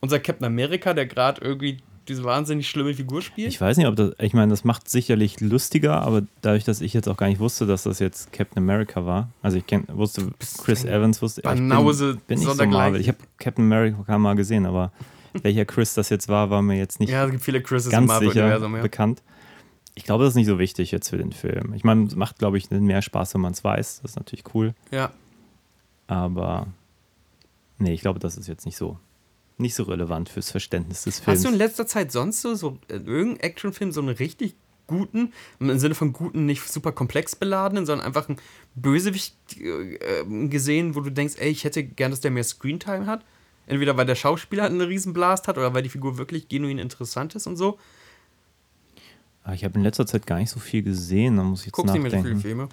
unser Captain America, der gerade irgendwie diese wahnsinnig schlimme Figur spielt. Ich weiß nicht, ob das, ich meine, das macht sicherlich lustiger, aber dadurch, dass ich jetzt auch gar nicht wusste, dass das jetzt Captain America war, also ich kenn, wusste, Chris Evans wusste, Banause ich bin, bin nicht so Marvel. Ich habe Captain America mal gesehen, aber welcher Chris das jetzt war, war mir jetzt nicht ja, es gibt viele Chrises ganz im sicher ja. bekannt. Ich glaube, das ist nicht so wichtig jetzt für den Film. Ich meine, es macht, glaube ich, mehr Spaß, wenn man es weiß. Das ist natürlich cool. Ja. Aber nee, ich glaube, das ist jetzt nicht so nicht so relevant fürs Verständnis des Films. Hast du in letzter Zeit sonst so, so äh, irgendeinen Actionfilm, so einen richtig guten, im Sinne von guten, nicht super komplex beladenen, sondern einfach einen Bösewicht äh, gesehen, wo du denkst, ey, ich hätte gern, dass der mehr Screentime hat? Entweder weil der Schauspieler einen Riesenblast hat oder weil die Figur wirklich genuin interessant ist und so. Aber ich habe in letzter Zeit gar nicht so viel gesehen, da muss ich jetzt Guckst du nicht mehr nachdenken. so viele Filme?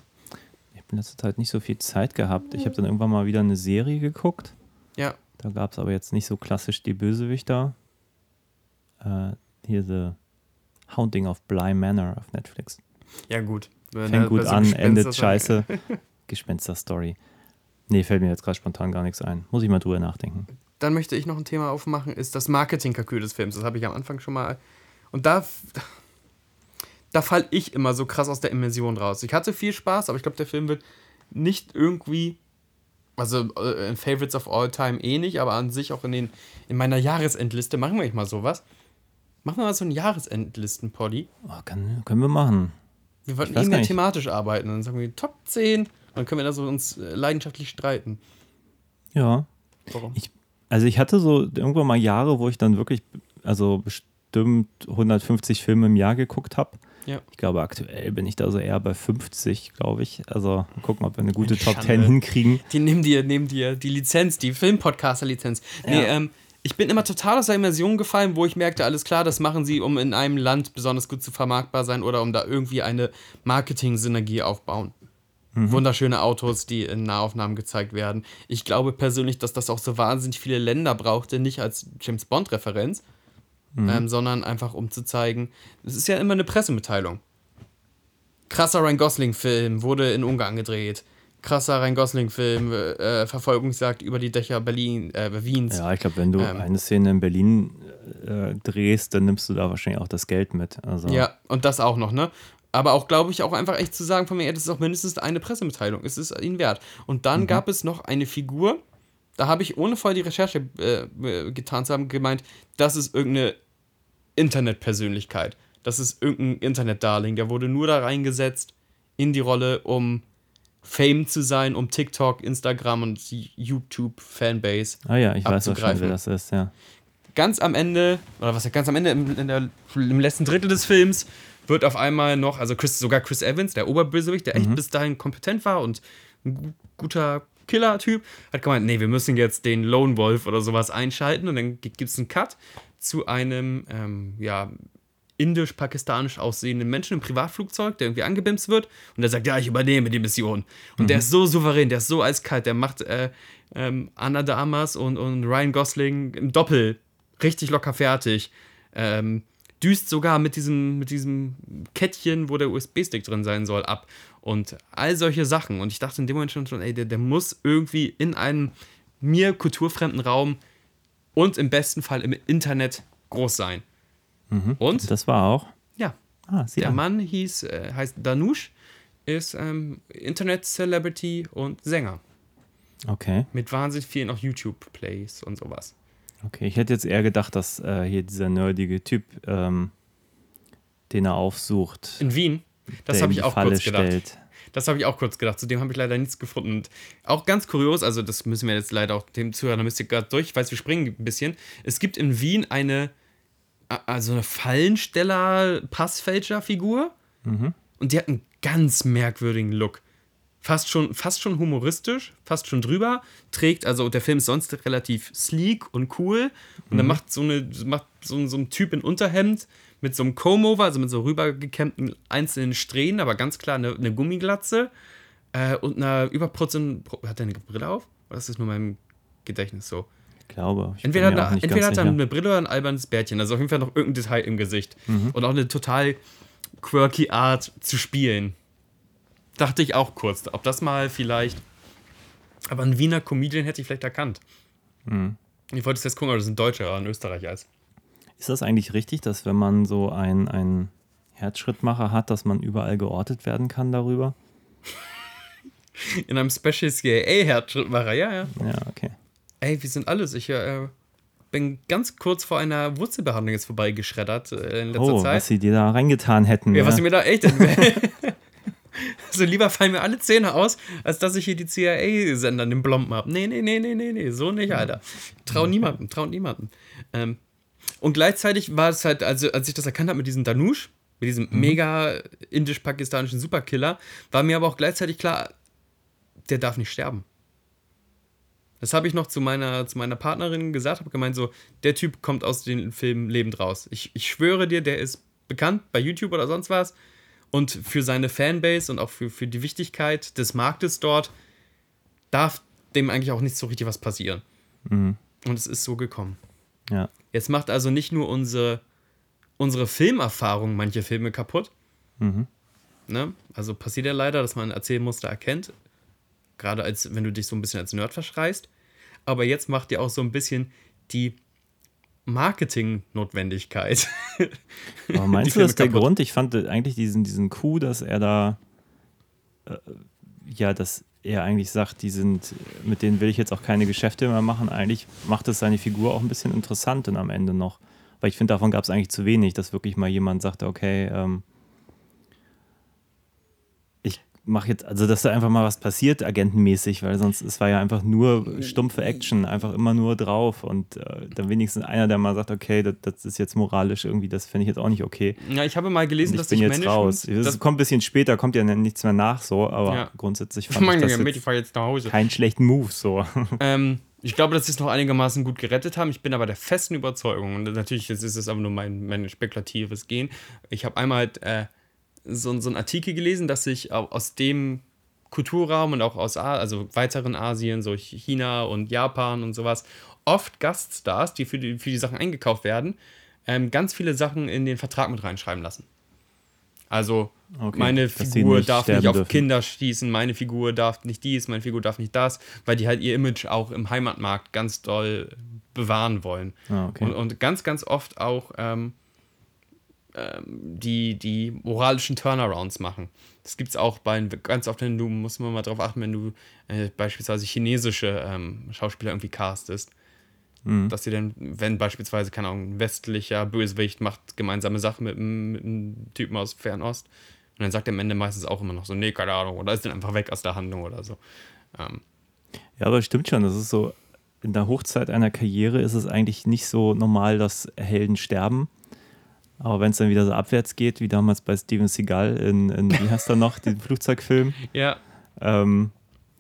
Ich habe in letzter Zeit nicht so viel Zeit gehabt. Ich habe dann irgendwann mal wieder eine Serie geguckt. Ja. Da gab es aber jetzt nicht so klassisch die Bösewichter. Äh, hier The Haunting of Bly Manor auf Netflix. Ja, gut. Wenn Fängt gut an, Gespenster endet scheiße. Gespenster-Story. Nee, fällt mir jetzt gerade spontan gar nichts ein. Muss ich mal drüber nachdenken. Dann möchte ich noch ein Thema aufmachen, ist das Marketingkalkül des Films. Das habe ich am Anfang schon mal. Und da, da falle ich immer so krass aus der Immersion raus. Ich hatte viel Spaß, aber ich glaube, der Film wird nicht irgendwie, also äh, in Favorites of All Time eh nicht, aber an sich auch in, den, in meiner Jahresendliste machen wir nicht mal sowas. Machen wir mal so einen Jahresenдлisten-Poddy. Oh, kann, können wir machen. Wir wollten eh mehr thematisch arbeiten. Dann sagen wir Top 10. Dann können wir da so uns äh, leidenschaftlich streiten. Ja. Warum? Ich- Also ich hatte so irgendwann mal Jahre, wo ich dann wirklich, also bestimmt 150 Filme im Jahr geguckt habe. Ja. Ich glaube, aktuell bin ich da so eher bei 50, glaube ich. Also mal gucken, ob wir eine gute Eine Top Schande. 10 hinkriegen. Die nehmen dir, nehmen dir die Lizenz, die Filmpodcaster-Lizenz. Nee, Ja. ähm, ich bin immer total aus der Immersion gefallen, wo ich merkte, alles klar, das machen sie, um in einem Land besonders gut zu vermarktbar sein oder um da irgendwie eine Marketing-Synergie aufbauen. Wunderschöne Autos, die in Nahaufnahmen gezeigt werden. Ich glaube persönlich, dass das auch so wahnsinnig viele Länder brauchte, nicht als James Bond-Referenz, ähm, sondern einfach um zu zeigen, es ist ja immer eine Pressemitteilung. Krasser Ryan Gosling-Film wurde in Ungarn gedreht. Krasser Ryan Gosling-Film, äh, Verfolgungsjagd über die Dächer Berlin, äh, Wiens. Ja, ich glaube, wenn du Ähm. eine Szene in Berlin äh, drehst, dann nimmst du da wahrscheinlich auch das Geld mit. Also, Ja, und das auch noch, ne? Aber auch, glaube ich, auch einfach echt zu sagen von mir, das ist auch mindestens eine Pressemitteilung. Es ist ihnen wert. Und dann gab es noch eine Figur, da habe ich ohne vorher die Recherche äh, äh, getan zu haben, gemeint, das ist irgendeine Internetpersönlichkeit. Das ist irgendein Internet-Darling. Der wurde nur da reingesetzt in die Rolle, um Fame zu sein, um TikTok, Instagram und YouTube-Fanbase Ah ja, ich weiß auch schon, wer das ist, ja. ganz am Ende, oder was ja ganz am Ende, im, der, im letzten Drittel des Films, wird auf einmal noch, also Chris, sogar Chris Evans, der Oberbösewicht, der echt bis dahin kompetent war und ein gu- guter Killer-Typ, hat gemeint, nee, wir müssen jetzt den Lone Wolf oder sowas einschalten und dann gibt es einen Cut zu einem, ähm, ja, indisch-pakistanisch aussehenden Menschen im Privatflugzeug, der irgendwie angebimst wird und der sagt, ja, ich übernehme die Mission. Und der ist so souverän, der ist so eiskalt, der macht äh, ähm, Anna Damas und, und Ryan Gosling im Doppel richtig locker fertig. Ähm, düst sogar mit diesem, mit diesem Kettchen, wo der USB-Stick drin sein soll, ab. Und all solche Sachen. Und ich dachte in dem Moment schon, ey, der, der muss irgendwie in einem mir kulturfremden Raum und im besten Fall im Internet groß sein. Und Das war auch. ja, Ah, der an. Mann hieß, äh, heißt Danush, ist ähm, Internet-Celebrity und Sänger. Okay, Mit wahnsinnig vielen auch YouTube-Plays und sowas. okay. Ich hätte jetzt eher gedacht, dass äh, hier dieser nerdige Typ, ähm, den er aufsucht, In Wien, das habe ich auch Falle kurz gedacht. stellt. Das habe ich auch kurz gedacht. Zu dem habe ich leider nichts gefunden. Und auch ganz kurios, also das müssen wir jetzt leider auch dem Zuhörer, da müsst ihr gerade durch, ich weiß, wir springen ein bisschen. Es gibt in Wien eine, also eine Fallensteller-Passfälscher-Figur und die hat einen ganz merkwürdigen Look. Fast schon, fast schon humoristisch, fast schon drüber. Trägt, also der Film ist sonst relativ sleek und cool. Und dann macht so, eine, macht so, so ein Typ in Unterhemd mit so einem Comb-Over, also mit so rübergekämmten einzelnen Strähnen, aber ganz klar eine, eine Gummiglatze äh, und einer überprotzen. Hat er eine Brille auf? Oder ist das nur mein Gedächtnis so? Ich glaube. Ich Entweder, da, entweder hat er eine Brille oder ein albernes Bärtchen. Also auf jeden Fall noch irgendein Detail im Gesicht. Mhm. Und auch eine total quirky Art zu spielen. Dachte ich auch kurz, ob das mal vielleicht. Aber ein Wiener Comedian hätte ich vielleicht erkannt. Mhm. Ich wollte jetzt gucken, ob das ein Deutscher oder ein Österreicher ist. Ist das eigentlich richtig, dass wenn man so einen, Herzschrittmacher hat, dass man überall geortet werden kann darüber? In einem Special CIA-Herzschrittmacher, ja, ja. Ja, okay. Ey, wir sind alles. Ich äh, bin ganz kurz vor einer Wurzelbehandlung jetzt vorbeigeschreddert äh, in letzter Oh, Zeit. was sie dir da reingetan hätten. Ja, Ja, was sie mir da echt. also lieber fallen mir alle Zähne aus, als dass ich hier die CIA-Sender in Blomben habe. Nee, nee, nee, nee, nee, nee, so nicht, Alter. Trau niemanden, trau niemanden. Ähm, und gleichzeitig war es halt, also als ich das erkannt habe mit diesem Danush, mit diesem mega indisch-pakistanischen Superkiller, war mir aber auch gleichzeitig klar, der darf nicht sterben. Das habe ich noch zu meiner, zu meiner Partnerin gesagt, habe gemeint, so, der Typ kommt aus dem Film lebend raus. Ich, ich schwöre dir, der ist bekannt bei YouTube oder sonst was. Und für seine Fanbase und auch für, für die Wichtigkeit des Marktes dort darf dem eigentlich auch nicht so richtig was passieren. Mhm. Und es ist so gekommen. Ja. Jetzt macht also nicht nur unsere, unsere Filmerfahrung manche Filme kaputt. Mhm. Ne? Also passiert ja leider, dass man Erzählmuster erkennt. Gerade als wenn du dich so ein bisschen als Nerd verschreist. Aber jetzt macht dir auch so ein bisschen die Marketing-Notwendigkeit. Aber meinst du, das ist der Grund? Ich fand eigentlich diesen, diesen Coup, dass er da, äh, ja, dass er eigentlich sagt, die sind, mit denen will ich jetzt auch keine Geschäfte mehr machen. Eigentlich macht es seine Figur auch ein bisschen interessant und am Ende noch. Weil ich finde, davon gab es eigentlich zu wenig, dass wirklich mal jemand sagte, okay, ähm, mach jetzt, also dass da einfach mal was passiert, agentenmäßig, weil sonst, es war ja einfach nur stumpfe Action, einfach immer nur drauf und äh, dann wenigstens einer, der mal sagt, okay, das, das ist jetzt moralisch irgendwie, das finde ich jetzt auch nicht okay. Ja, ich habe mal gelesen, ich dass bin sich jetzt raus. Das, kommt ein bisschen später, kommt ja nichts mehr nach so, aber Ja. grundsätzlich ich fand ich meine, das ich jetzt fahre jetzt nach Hause. keinen schlechten Move so. Ähm, ich glaube, dass sie es noch einigermaßen gut gerettet haben. Ich bin aber der festen Überzeugung, und natürlich jetzt ist es aber nur mein, mein spekulatives Gehen. Ich habe einmal halt, äh, so, so einen Artikel gelesen, dass sich au- aus dem Kulturraum und auch aus also weiteren Asien, so China und Japan und sowas, oft Gaststars, die für die, für die Sachen eingekauft werden, ähm, ganz viele Sachen in den Vertrag mit reinschreiben lassen. Also Okay, meine Figur nicht darf nicht auf dürfen. Kinder schießen, meine Figur darf nicht dies, meine Figur darf nicht das, weil die halt ihr Image auch im Heimatmarkt ganz doll bewahren wollen. Ah, okay. und, und ganz, ganz oft auch ähm, die, die moralischen Turnarounds machen. Das gibt es auch bei ganz oft, wenn du, muss man mal drauf achten, wenn du äh, beispielsweise chinesische ähm, Schauspieler irgendwie castest. Mhm. Dass sie dann, wenn beispielsweise, keine Ahnung, ein westlicher Bösewicht macht gemeinsame Sachen mit, einem- mit einem Typen aus Fernost. Und dann sagt er am Ende meistens auch immer noch so, nee, keine Ahnung, oder ist dann einfach weg aus der Handlung oder so. Ähm, Ja, aber stimmt schon. Das ist so, in der Hochzeit einer Karriere ist es eigentlich nicht so normal, dass Helden sterben. Aber wenn es dann wieder so abwärts geht, wie damals bei Steven Seagal in, in wie heißt er noch, den Flugzeugfilm, ja, ähm,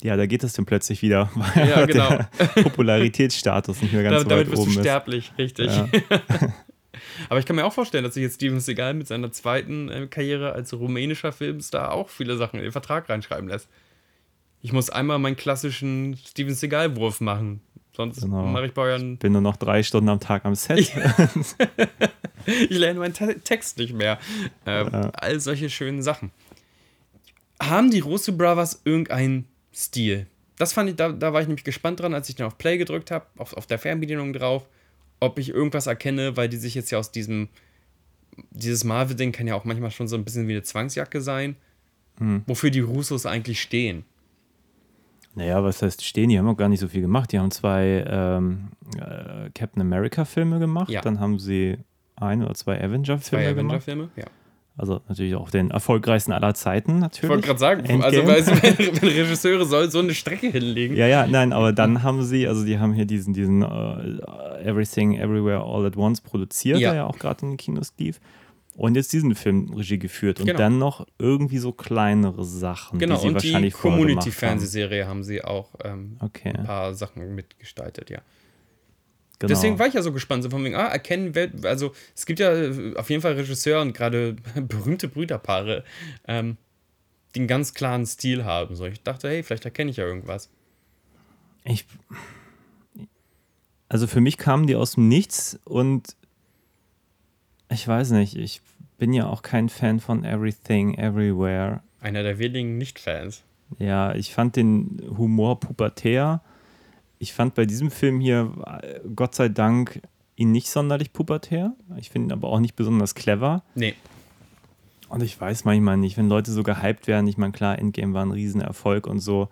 ja, da geht es dann plötzlich wieder, weil Ja, genau. der Popularitätsstatus nicht mehr ganz da, so damit weit bist du oben ist. sterblich, richtig. Ja. Aber ich kann mir auch vorstellen, dass sich jetzt Steven Seagal mit seiner zweiten äh, Karriere als rumänischer Filmstar auch viele Sachen in den Vertrag reinschreiben lässt. Ich muss einmal meinen klassischen Steven Seagal-Wurf machen. Sonst Genau. mache ich bei euren. Bin nur noch drei Stunden am Tag am Set. Ich lerne meinen Te Text nicht mehr. Ähm, All solche schönen Sachen. Haben die Russo Brothers irgendeinen Stil? Das fand ich, da, da war ich nämlich gespannt dran, als ich dann auf Play gedrückt habe, auf, auf der Fernbedienung drauf, ob ich irgendwas erkenne, weil die sich jetzt ja aus diesem, dieses Marvel-Ding kann ja auch manchmal schon so ein bisschen wie eine Zwangsjacke sein, wofür die Russos eigentlich stehen. Naja, was heißt stehen? Die haben auch gar nicht so viel gemacht. Die haben zwei ähm, äh, Captain America-Filme gemacht, Ja. dann haben sie ein oder zwei Zwei Avenger-Filme gemacht. Avenger-Filme? Ja. Also natürlich auch den erfolgreichsten aller Zeiten, natürlich. Ich wollte gerade sagen, Endgame. also weil, wenn, wenn Regisseure soll so eine Strecke hinlegen. Ja, ja, nein, aber dann haben sie, also die haben hier diesen, diesen äh, Everything Everywhere All at Once produziert, Ja. der ja auch gerade in den Kinos lief. Und jetzt diesen Film Regie geführt und Genau. dann noch irgendwie so kleinere Sachen, Genau, die sie und die wahrscheinlich vorher gemacht haben. Community-Fernsehserie haben sie auch ähm, Okay, ein paar Sachen mitgestaltet, ja. genau. Deswegen war ich ja so gespannt, so von wegen, ah, erkennen, wer, also es gibt ja äh, auf jeden Fall Regisseure und gerade berühmte Brüderpaare, ähm, die einen ganz klaren Stil haben. So, ich dachte, hey, vielleicht erkenne ich ja irgendwas. Ich, also für mich kamen die aus dem Nichts und ich weiß nicht, ich bin ja auch kein Fan von Everything Everywhere. Einer der wenigen Nicht-Fans. Ja, ich fand den Humor pubertär. Ich fand bei diesem Film hier, Gott sei Dank, ihn nicht sonderlich pubertär. Ich finde ihn aber auch nicht besonders clever. Nee, Und ich weiß manchmal nicht, wenn Leute so gehypt werden, ich meine, klar, Endgame war ein Riesenerfolg und so.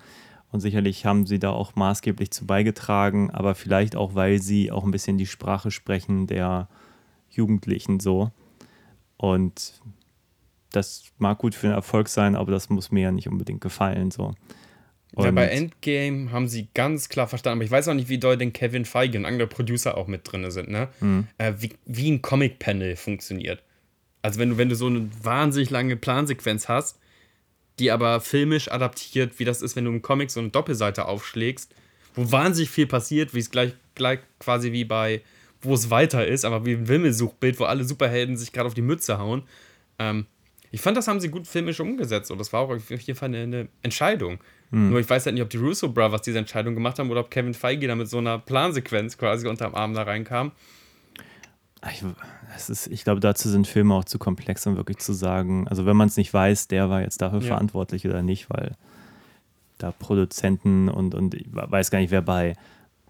Und sicherlich haben sie da auch maßgeblich zu beigetragen, aber vielleicht auch, weil sie auch ein bisschen die Sprache sprechen der Jugendlichen so. Und das mag gut für den Erfolg sein, aber das muss mir ja nicht unbedingt gefallen so. ja, Und- bei Endgame haben sie ganz klar verstanden, aber ich weiß auch nicht, wie doll denn Kevin Feige und andere Producer auch mit drin sind, ne? Mhm. Äh, wie, wie ein Comic-Panel funktioniert. Also wenn du, wenn du so eine wahnsinnig lange Plansequenz hast, die aber filmisch adaptiert, wie das ist, wenn du im Comic so eine Doppelseite aufschlägst, wo wahnsinnig viel passiert, wie es gleich, gleich quasi wie bei wo es weiter ist, aber wie ein Wimmelsuchbild, wo alle Superhelden sich gerade auf die Mütze hauen. Ähm, ich fand, das haben sie gut filmisch umgesetzt und das war auch auf jeden Fall eine, eine Entscheidung. Hm. Nur ich weiß halt nicht, ob die Russo Brothers diese Entscheidung gemacht haben oder ob Kevin Feige da mit so einer Plansequenz quasi unterm Arm da reinkam. Ich, ist, ich glaube, dazu sind Filme auch zu komplex, um wirklich zu sagen, also wenn man es nicht weiß, der war jetzt dafür ja. verantwortlich oder nicht, weil da Produzenten und, und ich weiß gar nicht, wer bei,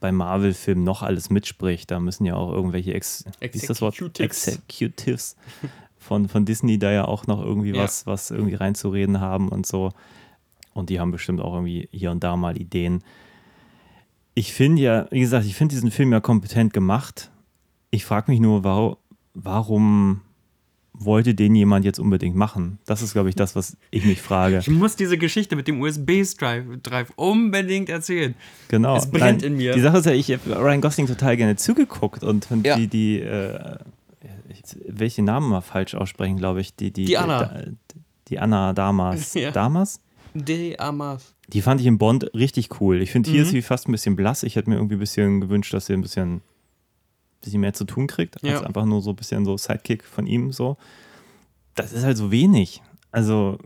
bei Marvel-Filmen noch alles mitspricht. Da müssen ja auch irgendwelche Ex Executives, Executives von, von Disney da ja auch noch irgendwie ja. was, was irgendwie reinzureden haben und so. Und die haben bestimmt auch irgendwie hier und da mal Ideen. Ich finde ja, wie gesagt, ich finde diesen Film ja kompetent gemacht. Ich frage mich nur, warum, warum wollte den jemand jetzt unbedingt machen? Das ist, glaube ich, das, was ich mich frage. Ich muss diese Geschichte mit dem USB-Drive unbedingt erzählen. Genau. Es brennt Nein, in mir. Die Sache ist ja, ich habe Ryan Gosling total gerne zugeguckt und ja. die, die äh, welche Namen mal falsch aussprechen, glaube ich. Die, die, die Anna. Die, die Anna Damas. Ja. Damas? Amas. Die fand ich in Bond richtig cool. Ich finde, hier mhm. ist sie fast ein bisschen blass. Ich hätte mir irgendwie ein bisschen gewünscht, dass sie ein bisschen, bisschen mehr zu tun kriegt, als ja. einfach nur so ein bisschen so Sidekick von ihm so. Das ist halt so wenig. Also,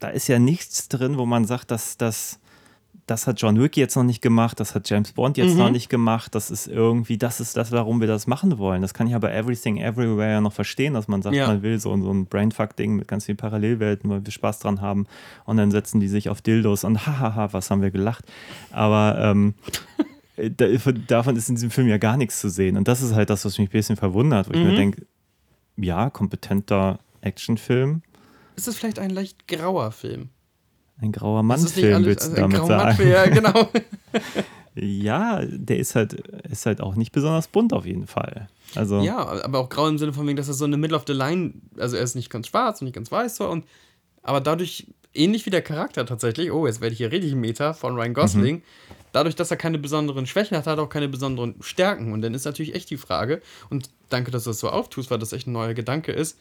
da ist ja nichts drin, wo man sagt, dass das das hat John Wick jetzt noch nicht gemacht, das hat James Bond jetzt mhm. noch nicht gemacht, das ist irgendwie, das ist das, warum wir das machen wollen. Das kann ich aber Everything Everywhere ja noch verstehen, dass man sagt, ja. man will so, so ein Brainfuck-Ding mit ganz vielen Parallelwelten, weil wir Spaß dran haben und dann setzen die sich auf Dildos und hahaha, was haben wir gelacht. Aber ähm, davon ist in diesem Film ja gar nichts zu sehen und das ist halt das, was mich ein bisschen verwundert, wo mhm. ich mir mhm. denke, ja, kompetenter Actionfilm. Ist es vielleicht ein leicht grauer Film? Ein grauer Mann-Film, willst du also damit sagen? ja, genau. ja, der ist halt, ist halt auch nicht besonders bunt auf jeden Fall. Also ja, aber auch grau im Sinne von wegen, dass er so eine Middle of the Line, also er ist nicht ganz schwarz und nicht ganz weiß so und aber dadurch ähnlich wie der Charakter tatsächlich, oh, jetzt werde ich hier richtig Meta von Ryan Gosling, mhm. dadurch, dass er keine besonderen Schwächen hat, hat er auch keine besonderen Stärken und dann ist natürlich echt die Frage und danke, dass du das so auftust, weil das echt ein neuer Gedanke ist,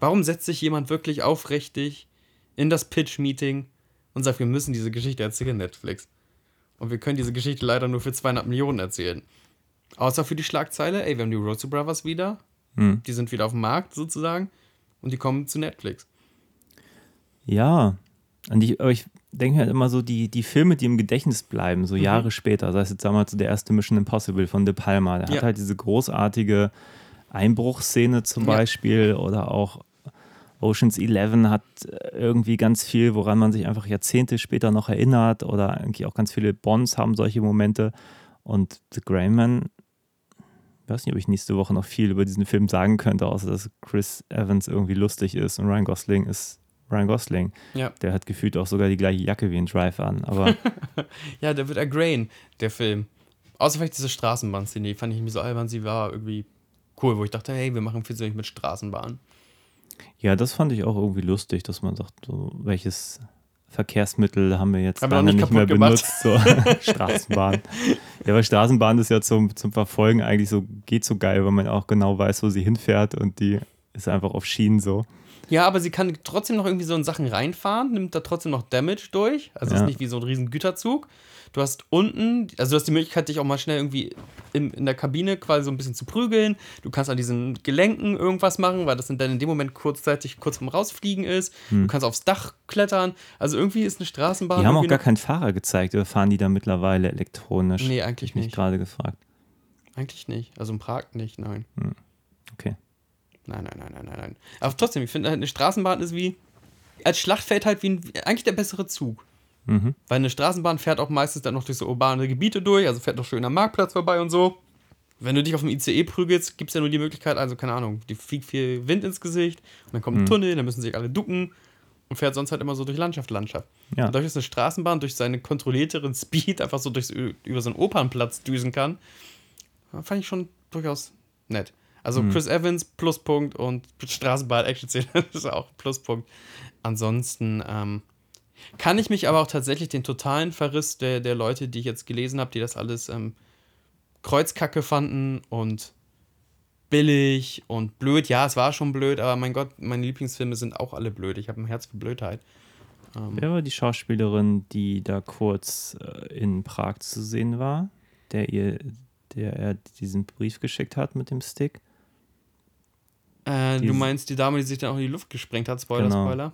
warum setzt sich jemand wirklich aufrichtig in das Pitch-Meeting und sagt, wir müssen diese Geschichte erzählen, Netflix. Und wir können diese Geschichte leider nur für 200 Millionen erzählen. Außer für die Schlagzeile, ey, wir haben die Road Brothers wieder. Hm. Die sind wieder auf dem Markt sozusagen. Und die kommen zu Netflix. Ja. Und ich, aber ich denke halt immer so, die, die Filme, die im Gedächtnis bleiben, so mhm. Jahre später, sei es jetzt damals der erste Mission Impossible von De Palma, der ja. hat halt diese großartige Einbruchsszene zum ja. Beispiel oder auch Oceans 11 hat äh, irgendwie ganz viel, woran man sich einfach Jahrzehnte später noch erinnert oder eigentlich auch ganz viele Bonds haben solche Momente. Und The Greyman, ich weiß nicht, ob ich nächste Woche noch viel über diesen Film sagen könnte, außer dass Chris Evans irgendwie lustig ist und Ryan Gosling ist Ryan Gosling. Ja. Der hat gefühlt auch sogar die gleiche Jacke wie in Drive an. Aber ja, der wird ergrain, der Film. Außer vielleicht diese Straßenbahnszene, die fand ich mir so albern, sie war irgendwie cool, wo ich dachte, hey, wir machen viel mit Straßenbahnen. Ja, das fand ich auch irgendwie lustig, dass man sagt, so, welches Verkehrsmittel haben wir jetzt lange nicht, nicht mehr gemacht. benutzt? So, Straßenbahn. Ja, weil Straßenbahn ist ja zum, zum Verfolgen eigentlich so, geht so geil, weil man auch genau weiß, wo sie hinfährt und die ist einfach auf Schienen so. Ja, aber sie kann trotzdem noch irgendwie so in Sachen reinfahren, nimmt da trotzdem noch Damage durch. Also ja. ist nicht wie so ein riesen Güterzug. Du hast unten, also du hast die Möglichkeit, dich auch mal schnell irgendwie in, in der Kabine quasi so ein bisschen zu prügeln. Du kannst an diesen Gelenken irgendwas machen, weil das dann in dem Moment kurzzeitig kurz vorm Rausfliegen ist. Hm. Du kannst aufs Dach klettern. Also irgendwie ist eine Straßenbahn. Die haben auch gar keinen Fahrer gezeigt, oder fahren die da mittlerweile elektronisch? Nee, eigentlich nicht. Ich gerade gefragt. Eigentlich nicht. Also in Prag nicht, nein. Hm. Okay. Nein, nein, nein, nein, nein, nein. Aber trotzdem, ich finde, eine Straßenbahn ist wie als Schlachtfeld halt wie ein, eigentlich der bessere Zug. Mhm. Weil eine Straßenbahn fährt auch meistens dann noch durch so urbane Gebiete durch, also fährt noch schön am Marktplatz vorbei und so. Wenn du dich auf dem ICE prügelst, gibt es ja nur die Möglichkeit, also keine Ahnung, die fliegt viel Wind ins Gesicht und dann kommt ein mhm. Tunnel, dann müssen sich alle ducken und fährt sonst halt immer so durch Landschaft, Landschaft. Ja. Und dadurch, dass eine Straßenbahn durch seinen kontrollierteren Speed einfach so durchs, über so einen Opernplatz düsen kann, fand ich schon durchaus nett. Also mhm. Chris Evans, Pluspunkt und Straßenbahn-Action-Szene ist auch Pluspunkt. Ansonsten, ähm, kann ich mich aber auch tatsächlich den totalen Verriss der, der Leute, die ich jetzt gelesen habe, die das alles ähm, Kreuzkacke fanden und billig und blöd. Ja, es war schon blöd, aber mein Gott, meine Lieblingsfilme sind auch alle blöd. Ich habe ein Herz für Blödheit. Ähm, Wer war die Schauspielerin, die da kurz äh, in Prag zu sehen war, der ihr, der er diesen Brief geschickt hat mit dem Stick? Äh, du meinst die Dame, die sich dann auch in die Luft gesprengt hat, Spoiler, Genau. Spoiler.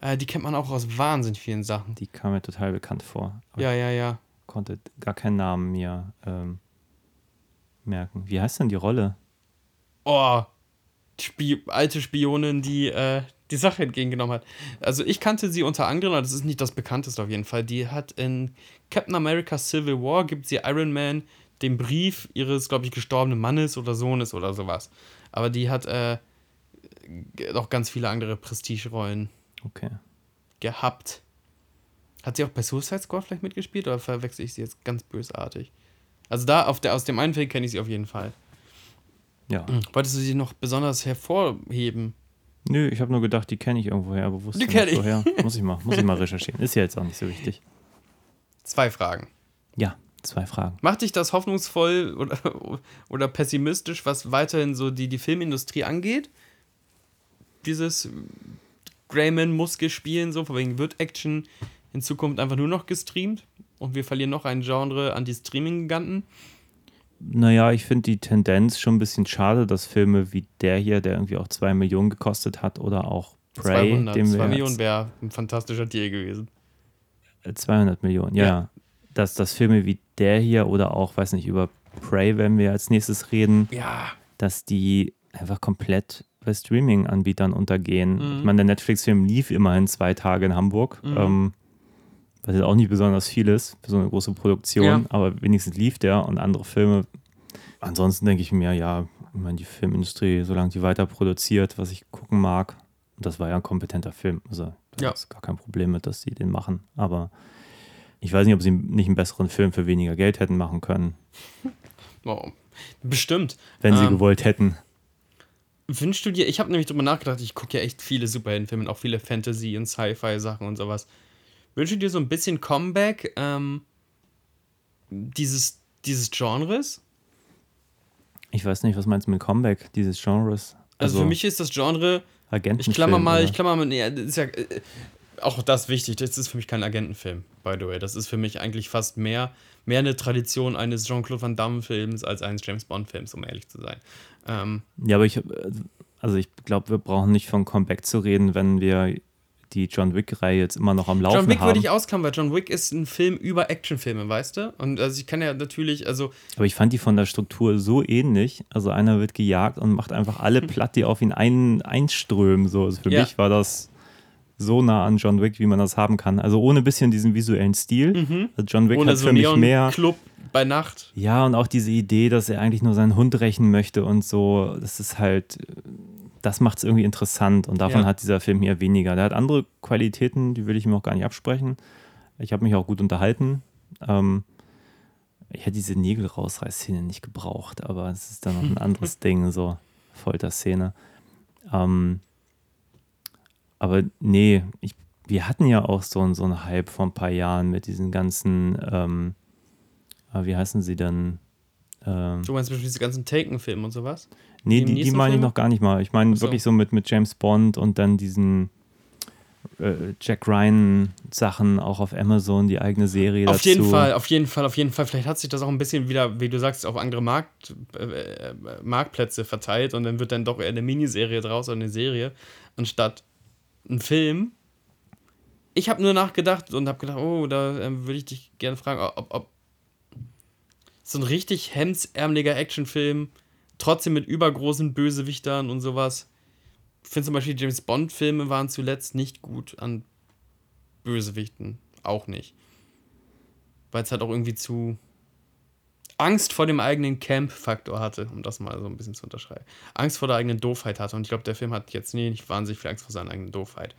Äh, die kennt man auch aus wahnsinnig vielen Sachen. Die kam mir total bekannt vor. Ja, ja, ja. konnte gar keinen Namen mir ähm, merken. Wie heißt denn die Rolle? Oh, Spi alte Spionin, die äh, die Sache entgegengenommen hat. Also ich kannte sie unter anderem, aber das ist nicht das bekannteste auf jeden Fall. Die hat in Captain America Civil War, gibt sie Iron Man den Brief ihres, glaube ich, gestorbenen Mannes oder Sohnes oder sowas. Aber die hat äh, noch ganz viele andere Prestigerollen Okay. gehabt. Hat sie auch bei Suicide Squad vielleicht mitgespielt oder verwechsel ich sie jetzt ganz bösartig? Also da, auf der, aus dem einen Film kenne ich sie auf jeden Fall. Ja. Wolltest du sie noch besonders hervorheben? Nö, ich habe nur gedacht, die kenne ich irgendwoher, aber wusste Die nicht woher. Muss ich mal, muss ich mal recherchieren. Ist ja jetzt auch nicht so wichtig. Zwei Fragen. Ja, zwei Fragen. Macht dich das hoffnungsvoll oder, oder pessimistisch, was weiterhin so die, die Filmindustrie angeht? Dieses Grayman muss gespielen, so, von wegen wird Action in Zukunft einfach nur noch gestreamt und wir verlieren noch ein Genre an die Streaming-Giganten. Naja, ich finde die Tendenz schon ein bisschen schade, dass Filme wie der hier, der irgendwie auch zwei Millionen gekostet hat, oder auch Prey, 200, dem 2 wir Millionen wäre ein fantastischer Deal gewesen. äh, 200 Millionen, ja. Ja. Dass, dass Filme wie der hier oder auch, weiß nicht, über Prey, wenn wir als nächstes reden, Ja. dass die einfach komplett bei Streaming-Anbietern untergehen. Mhm. Ich meine, der Netflix-Film lief immerhin zwei Tage in Hamburg, Mhm. ähm, was jetzt auch nicht besonders viel ist für so eine große Produktion, Ja. aber wenigstens lief der und andere Filme. Ansonsten denke ich mir, ja, ich meine, die Filmindustrie, solange die weiter produziert, was ich gucken mag, und das war ja ein kompetenter Film, also da Ja. ist gar kein Problem mit, dass sie den machen, aber ich weiß nicht, ob sie nicht einen besseren Film für weniger Geld hätten machen können, Oh, bestimmt. wenn sie Ähm, gewollt hätten. Wünschst du dir, ich habe nämlich drüber nachgedacht, ich gucke ja echt viele Superheldenfilme, auch viele Fantasy- und Sci-Fi-Sachen und sowas. Wünschst du dir so ein bisschen Comeback ähm, dieses, dieses Genres? Ich weiß nicht, was meinst du mit Comeback dieses Genres? Also, für mich ist das Genre, Agentenfilm, ich klammer mal, oder? ich klammer mal, nee, ist ja äh, auch das wichtig, das ist für mich kein Agentenfilm, by the way. Das ist für mich eigentlich fast mehr, mehr eine Tradition eines Jean-Claude Van Damme-Films als eines James Bond-Films, um ehrlich zu sein. Ähm, Ja, aber ich, also ich glaube, wir brauchen nicht von Comeback zu reden, wenn wir die John Wick-Reihe jetzt immer noch am Laufen John Wick haben. würde ich ausklammern, weil John Wick ist ein Film über Actionfilme, weißt du? Und also ich kann ja natürlich, also aber ich fand die von der Struktur so ähnlich. Also einer wird gejagt und macht einfach alle platt, die auf ihn ein, einströmen. So. Also für Ja. mich war das so nah an John Wick, wie man das haben kann. Also ohne ein bisschen diesen visuellen Stil. Also John Wick ohne hat so für mich mehr. Neon-Club bei Nacht. Ja, und auch diese Idee, dass er eigentlich nur seinen Hund rächen möchte und so, das ist halt, das macht es irgendwie interessant und davon Ja. hat dieser Film hier weniger. Der hat andere Qualitäten, die will ich ihm auch gar nicht absprechen. Ich habe mich auch gut unterhalten. Ähm, ich hätte diese Nägel-Rausreißszene nicht gebraucht, aber es ist dann noch ein anderes Ding, so Folterszene. Ähm, aber nee, ich, wir hatten ja auch so, so einen Hype vor ein paar Jahren mit diesen ganzen, ähm, ah, wie heißen sie denn? Ähm, Du meinst bestimmt diese ganzen Taken-Filme und sowas? nee, die die, die meine ich noch gar nicht mal. Ich meine so. wirklich so mit, mit James Bond und dann diesen äh, Jack Ryan-Sachen auch auf Amazon, die eigene Serie Auf dazu. jeden Fall, auf jeden Fall, auf jeden Fall. Vielleicht hat sich das auch ein bisschen wieder, wie du sagst, auf andere Markt, äh, äh, Marktplätze verteilt und dann wird dann doch eher eine Miniserie draus oder eine Serie, anstatt ein Film. Ich habe nur nachgedacht und habe gedacht, oh, da ähm, würde ich dich gerne fragen, ob, ob so ein richtig hemdsärmeliger Actionfilm, trotzdem mit übergroßen Bösewichtern und sowas. Ich finde zum Beispiel, James Bond-Filme waren zuletzt nicht gut an Bösewichten. Auch nicht. Weil es halt auch irgendwie zu Angst vor dem eigenen Camp-Faktor hatte, um das mal so ein bisschen zu unterschreiben. Angst vor der eigenen Doofheit hatte. Und ich glaube, der Film hat jetzt nee, nicht wahnsinnig viel Angst vor seiner eigenen Doofheit.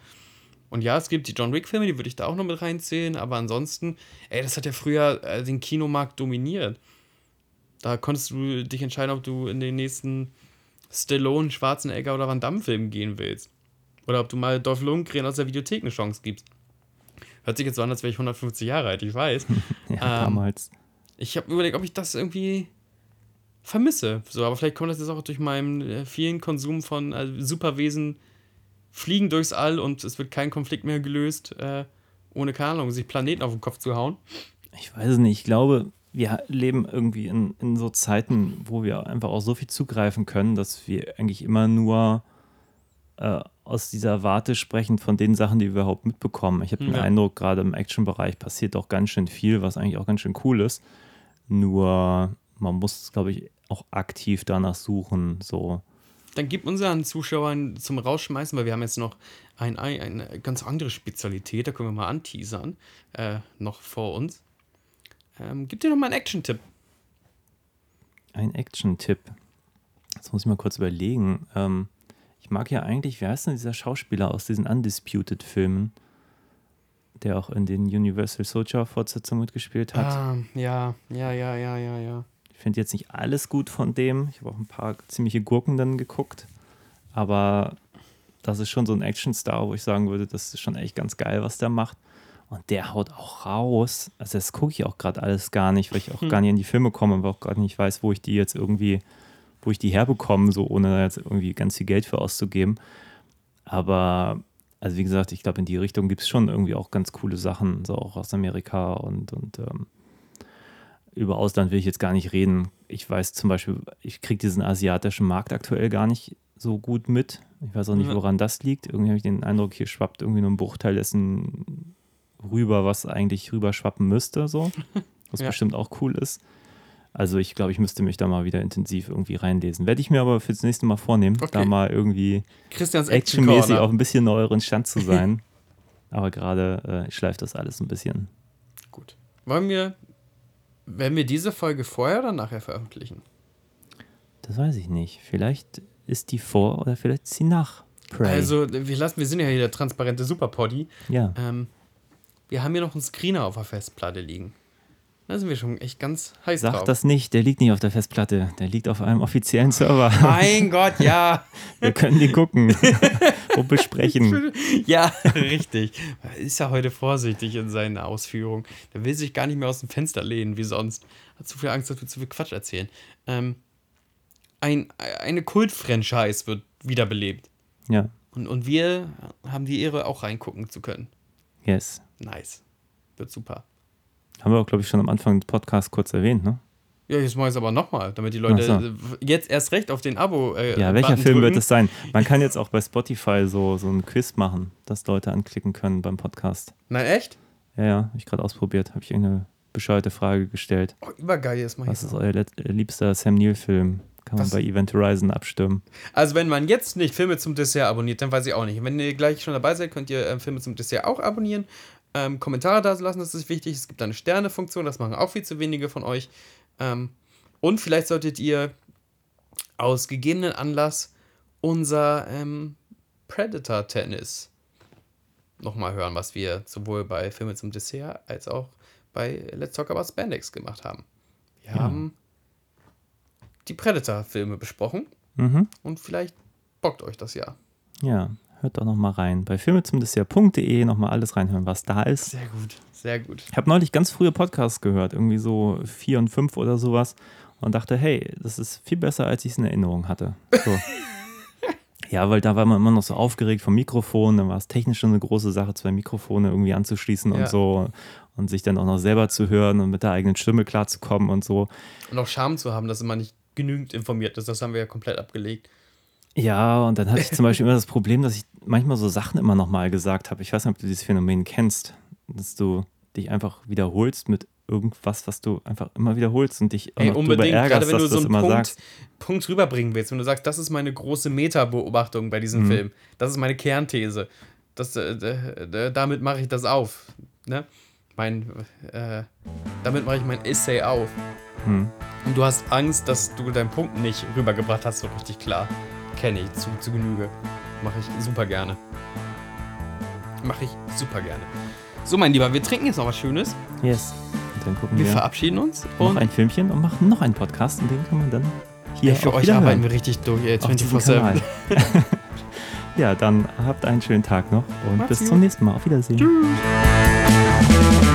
Und ja, es gibt die John Wick-Filme, die würde ich da auch noch mit reinzählen, aber ansonsten, ey, das hat ja früher äh, den Kinomarkt dominiert. Da konntest du dich entscheiden, ob du in den nächsten Stallone, Schwarzenegger oder Van Damme-Film gehen willst. Oder ob du mal Dolph Lundgren aus der Videothek eine Chance gibst. Hört sich jetzt so an, als wäre ich 150 Jahre alt, ich weiß. Ja, Ähm, damals. Ich habe überlegt, ob ich das irgendwie vermisse. So, aber vielleicht kommt das jetzt auch durch meinen äh, vielen Konsum von äh, Superwesen fliegen durchs All und es wird kein Konflikt mehr gelöst, äh, ohne keine Ahnung, sich Planeten auf den Kopf zu hauen. Ich weiß es nicht. Ich glaube, wir leben irgendwie in, in so Zeiten, wo wir einfach auch so viel zugreifen können, dass wir eigentlich immer nur äh, aus dieser Warte sprechen von den Sachen, die wir überhaupt mitbekommen. Ich habe den Ja. Eindruck, gerade im Action-Bereich passiert auch ganz schön viel, was eigentlich auch ganz schön cool ist. Nur man muss, glaube ich, auch aktiv danach suchen. So, Dann gib unseren Zuschauern zum Rausschmeißen, weil wir haben jetzt noch ein, ein, eine ganz andere Spezialität, da können wir mal anteasern, äh, noch vor uns. Ähm, gib dir noch mal einen Action-Tipp. ein Action-Tipp. Jetzt muss ich mal kurz überlegen. Ähm, ich mag ja eigentlich, wie heißt denn dieser Schauspieler aus diesen Undisputed-Filmen, der auch in den Universal Soldier-Fortsetzungen mitgespielt hat? Ah, ja, ja, ja, ja, ja, ja. Ich finde jetzt nicht alles gut von dem. Ich habe auch ein paar ziemliche Gurken dann geguckt. Aber das ist schon so ein Actionstar, wo ich sagen würde, das ist schon echt ganz geil, was der macht. Und der haut auch raus. Also das gucke ich auch gerade alles gar nicht, weil ich auch gar nicht in die Filme komme und auch gar nicht weiß, wo ich die jetzt irgendwie, wo ich die herbekomme, so ohne da jetzt irgendwie ganz viel Geld für auszugeben. Aber also wie gesagt, ich glaube, in die Richtung gibt es schon irgendwie auch ganz coole Sachen, so auch aus Amerika und, und ähm, über Ausland will ich jetzt gar nicht reden. Ich weiß zum Beispiel, ich kriege diesen asiatischen Markt aktuell gar nicht so gut mit. Ich weiß auch nicht, woran das liegt. Irgendwie habe ich den Eindruck, hier schwappt irgendwie nur ein Bruchteil dessen rüber, was eigentlich rüber schwappen müsste, so. Was Ja. bestimmt auch cool ist. Also ich glaube, ich müsste mich da mal wieder intensiv irgendwie reinlesen. Werde ich mir aber fürs nächste Mal vornehmen, Okay. da mal irgendwie Christians Action actionmäßig Corner. auf ein bisschen neueren Stand zu sein. aber gerade äh, schleift das alles ein bisschen. Gut. Wollen wir, werden wir diese Folge vorher oder nachher veröffentlichen? Das weiß ich nicht. Vielleicht ist die vor oder vielleicht ist sie nach Prey. Also, wir, lassen, wir sind ja hier der transparente Superpoddy. ja. Ähm, wir haben hier noch einen Screener auf der Festplatte liegen. Da sind wir schon echt ganz heiß Sag drauf. das nicht, der liegt nicht auf der Festplatte. Der liegt auf einem offiziellen Server. Mein Gott, ja. Wir können die gucken und besprechen. Ja, richtig. Er ist ja heute vorsichtig in seinen Ausführungen. Der will sich gar nicht mehr aus dem Fenster lehnen wie sonst. Hat zu viel Angst, dass wir zu viel Quatsch erzählen. Ähm, ein, eine Kult-Franchise wird wiederbelebt. Ja, Und, und wir haben die Ehre, auch reingucken zu können. yes. Nice. Wird super. Haben wir auch, glaube ich, schon am Anfang des Podcasts kurz erwähnt, ne? Ja, jetzt mache ich es aber nochmal, damit die Leute äh, jetzt erst recht auf den Abo. Äh, Ja, welcher Button Film drücken. wird es sein? Man kann jetzt auch bei Spotify so, so ein Quiz machen, dass Leute anklicken können beim Podcast. Nein, echt? Ja, ja, habe ich gerade ausprobiert. Habe ich irgendeine bescheuerte Frage gestellt. Oh, übergeil, jetzt mach Was ich ist euer äh, liebster Sam Neill-Film? Kann man Was? bei Event Horizon abstimmen. Also, wenn man jetzt nicht Filme zum Dessert abonniert, dann weiß ich auch nicht. Wenn ihr gleich schon dabei seid, könnt ihr äh, Filme zum Dessert auch abonnieren. Ähm, Kommentare da lassen, das ist wichtig. Es gibt eine Sterne-Funktion, das machen auch viel zu wenige von euch. Ähm, und vielleicht solltet ihr aus gegebenen Anlass unser ähm, Predator-Tennis nochmal hören, was wir sowohl bei Filme zum Dessert als auch bei Let's Talk About Spandex gemacht haben. Wir Ja. haben die Predator-Filme besprochen. Mhm. Und vielleicht bockt euch das ja. Ja, hört doch noch mal rein. Bei filmezumdessert.de noch mal alles reinhören, was da ist. Sehr gut. Sehr gut. Ich habe neulich ganz frühe Podcasts gehört, irgendwie so vier und fünf oder sowas und dachte, hey, das ist viel besser, als ich es in Erinnerung hatte. So. ja, weil da war man immer noch so aufgeregt vom Mikrofon, dann war es technisch schon eine große Sache, zwei Mikrofone irgendwie anzuschließen Ja. und so und sich dann auch noch selber zu hören und mit der eigenen Stimme klarzukommen und so. Und auch Scham zu haben, dass man nicht genügend informiert ist, das haben wir ja komplett abgelegt. Ja, und dann hatte ich zum Beispiel immer das Problem, dass ich manchmal so Sachen immer noch mal gesagt habe. Ich weiß nicht, ob du dieses Phänomen kennst, dass du dich einfach wiederholst mit irgendwas, was du einfach immer wiederholst und dich Ey, unbedingt, gerade ärgerst, wenn du so einen Punkt, sagst. Punkt rüberbringen willst, wenn du sagst, das ist meine große Meta-Beobachtung bei diesem Mhm. Film, das ist meine Kernthese, das, äh, damit mache ich das auf. Ne? Mein, äh, damit mache ich mein Essay auf. Hm. Und du hast Angst, dass du deinen Punkt nicht rübergebracht hast, so richtig klar. Kenne ich zu, zu Genüge. Mache ich super gerne. Mache ich super gerne. So, mein Lieber, wir trinken jetzt noch was Schönes. Yes. Und dann gucken Wir wir verabschieden uns. noch Und ein Filmchen und machen noch einen Podcast, und den kann man dann hier ey, für euch arbeiten hören. wir richtig durch, ey, Auf diesem 24-7. Kanal. ja, dann habt einen schönen Tag noch und Macht's bis gut. zum nächsten Mal. Auf Wiedersehen. Tschüss.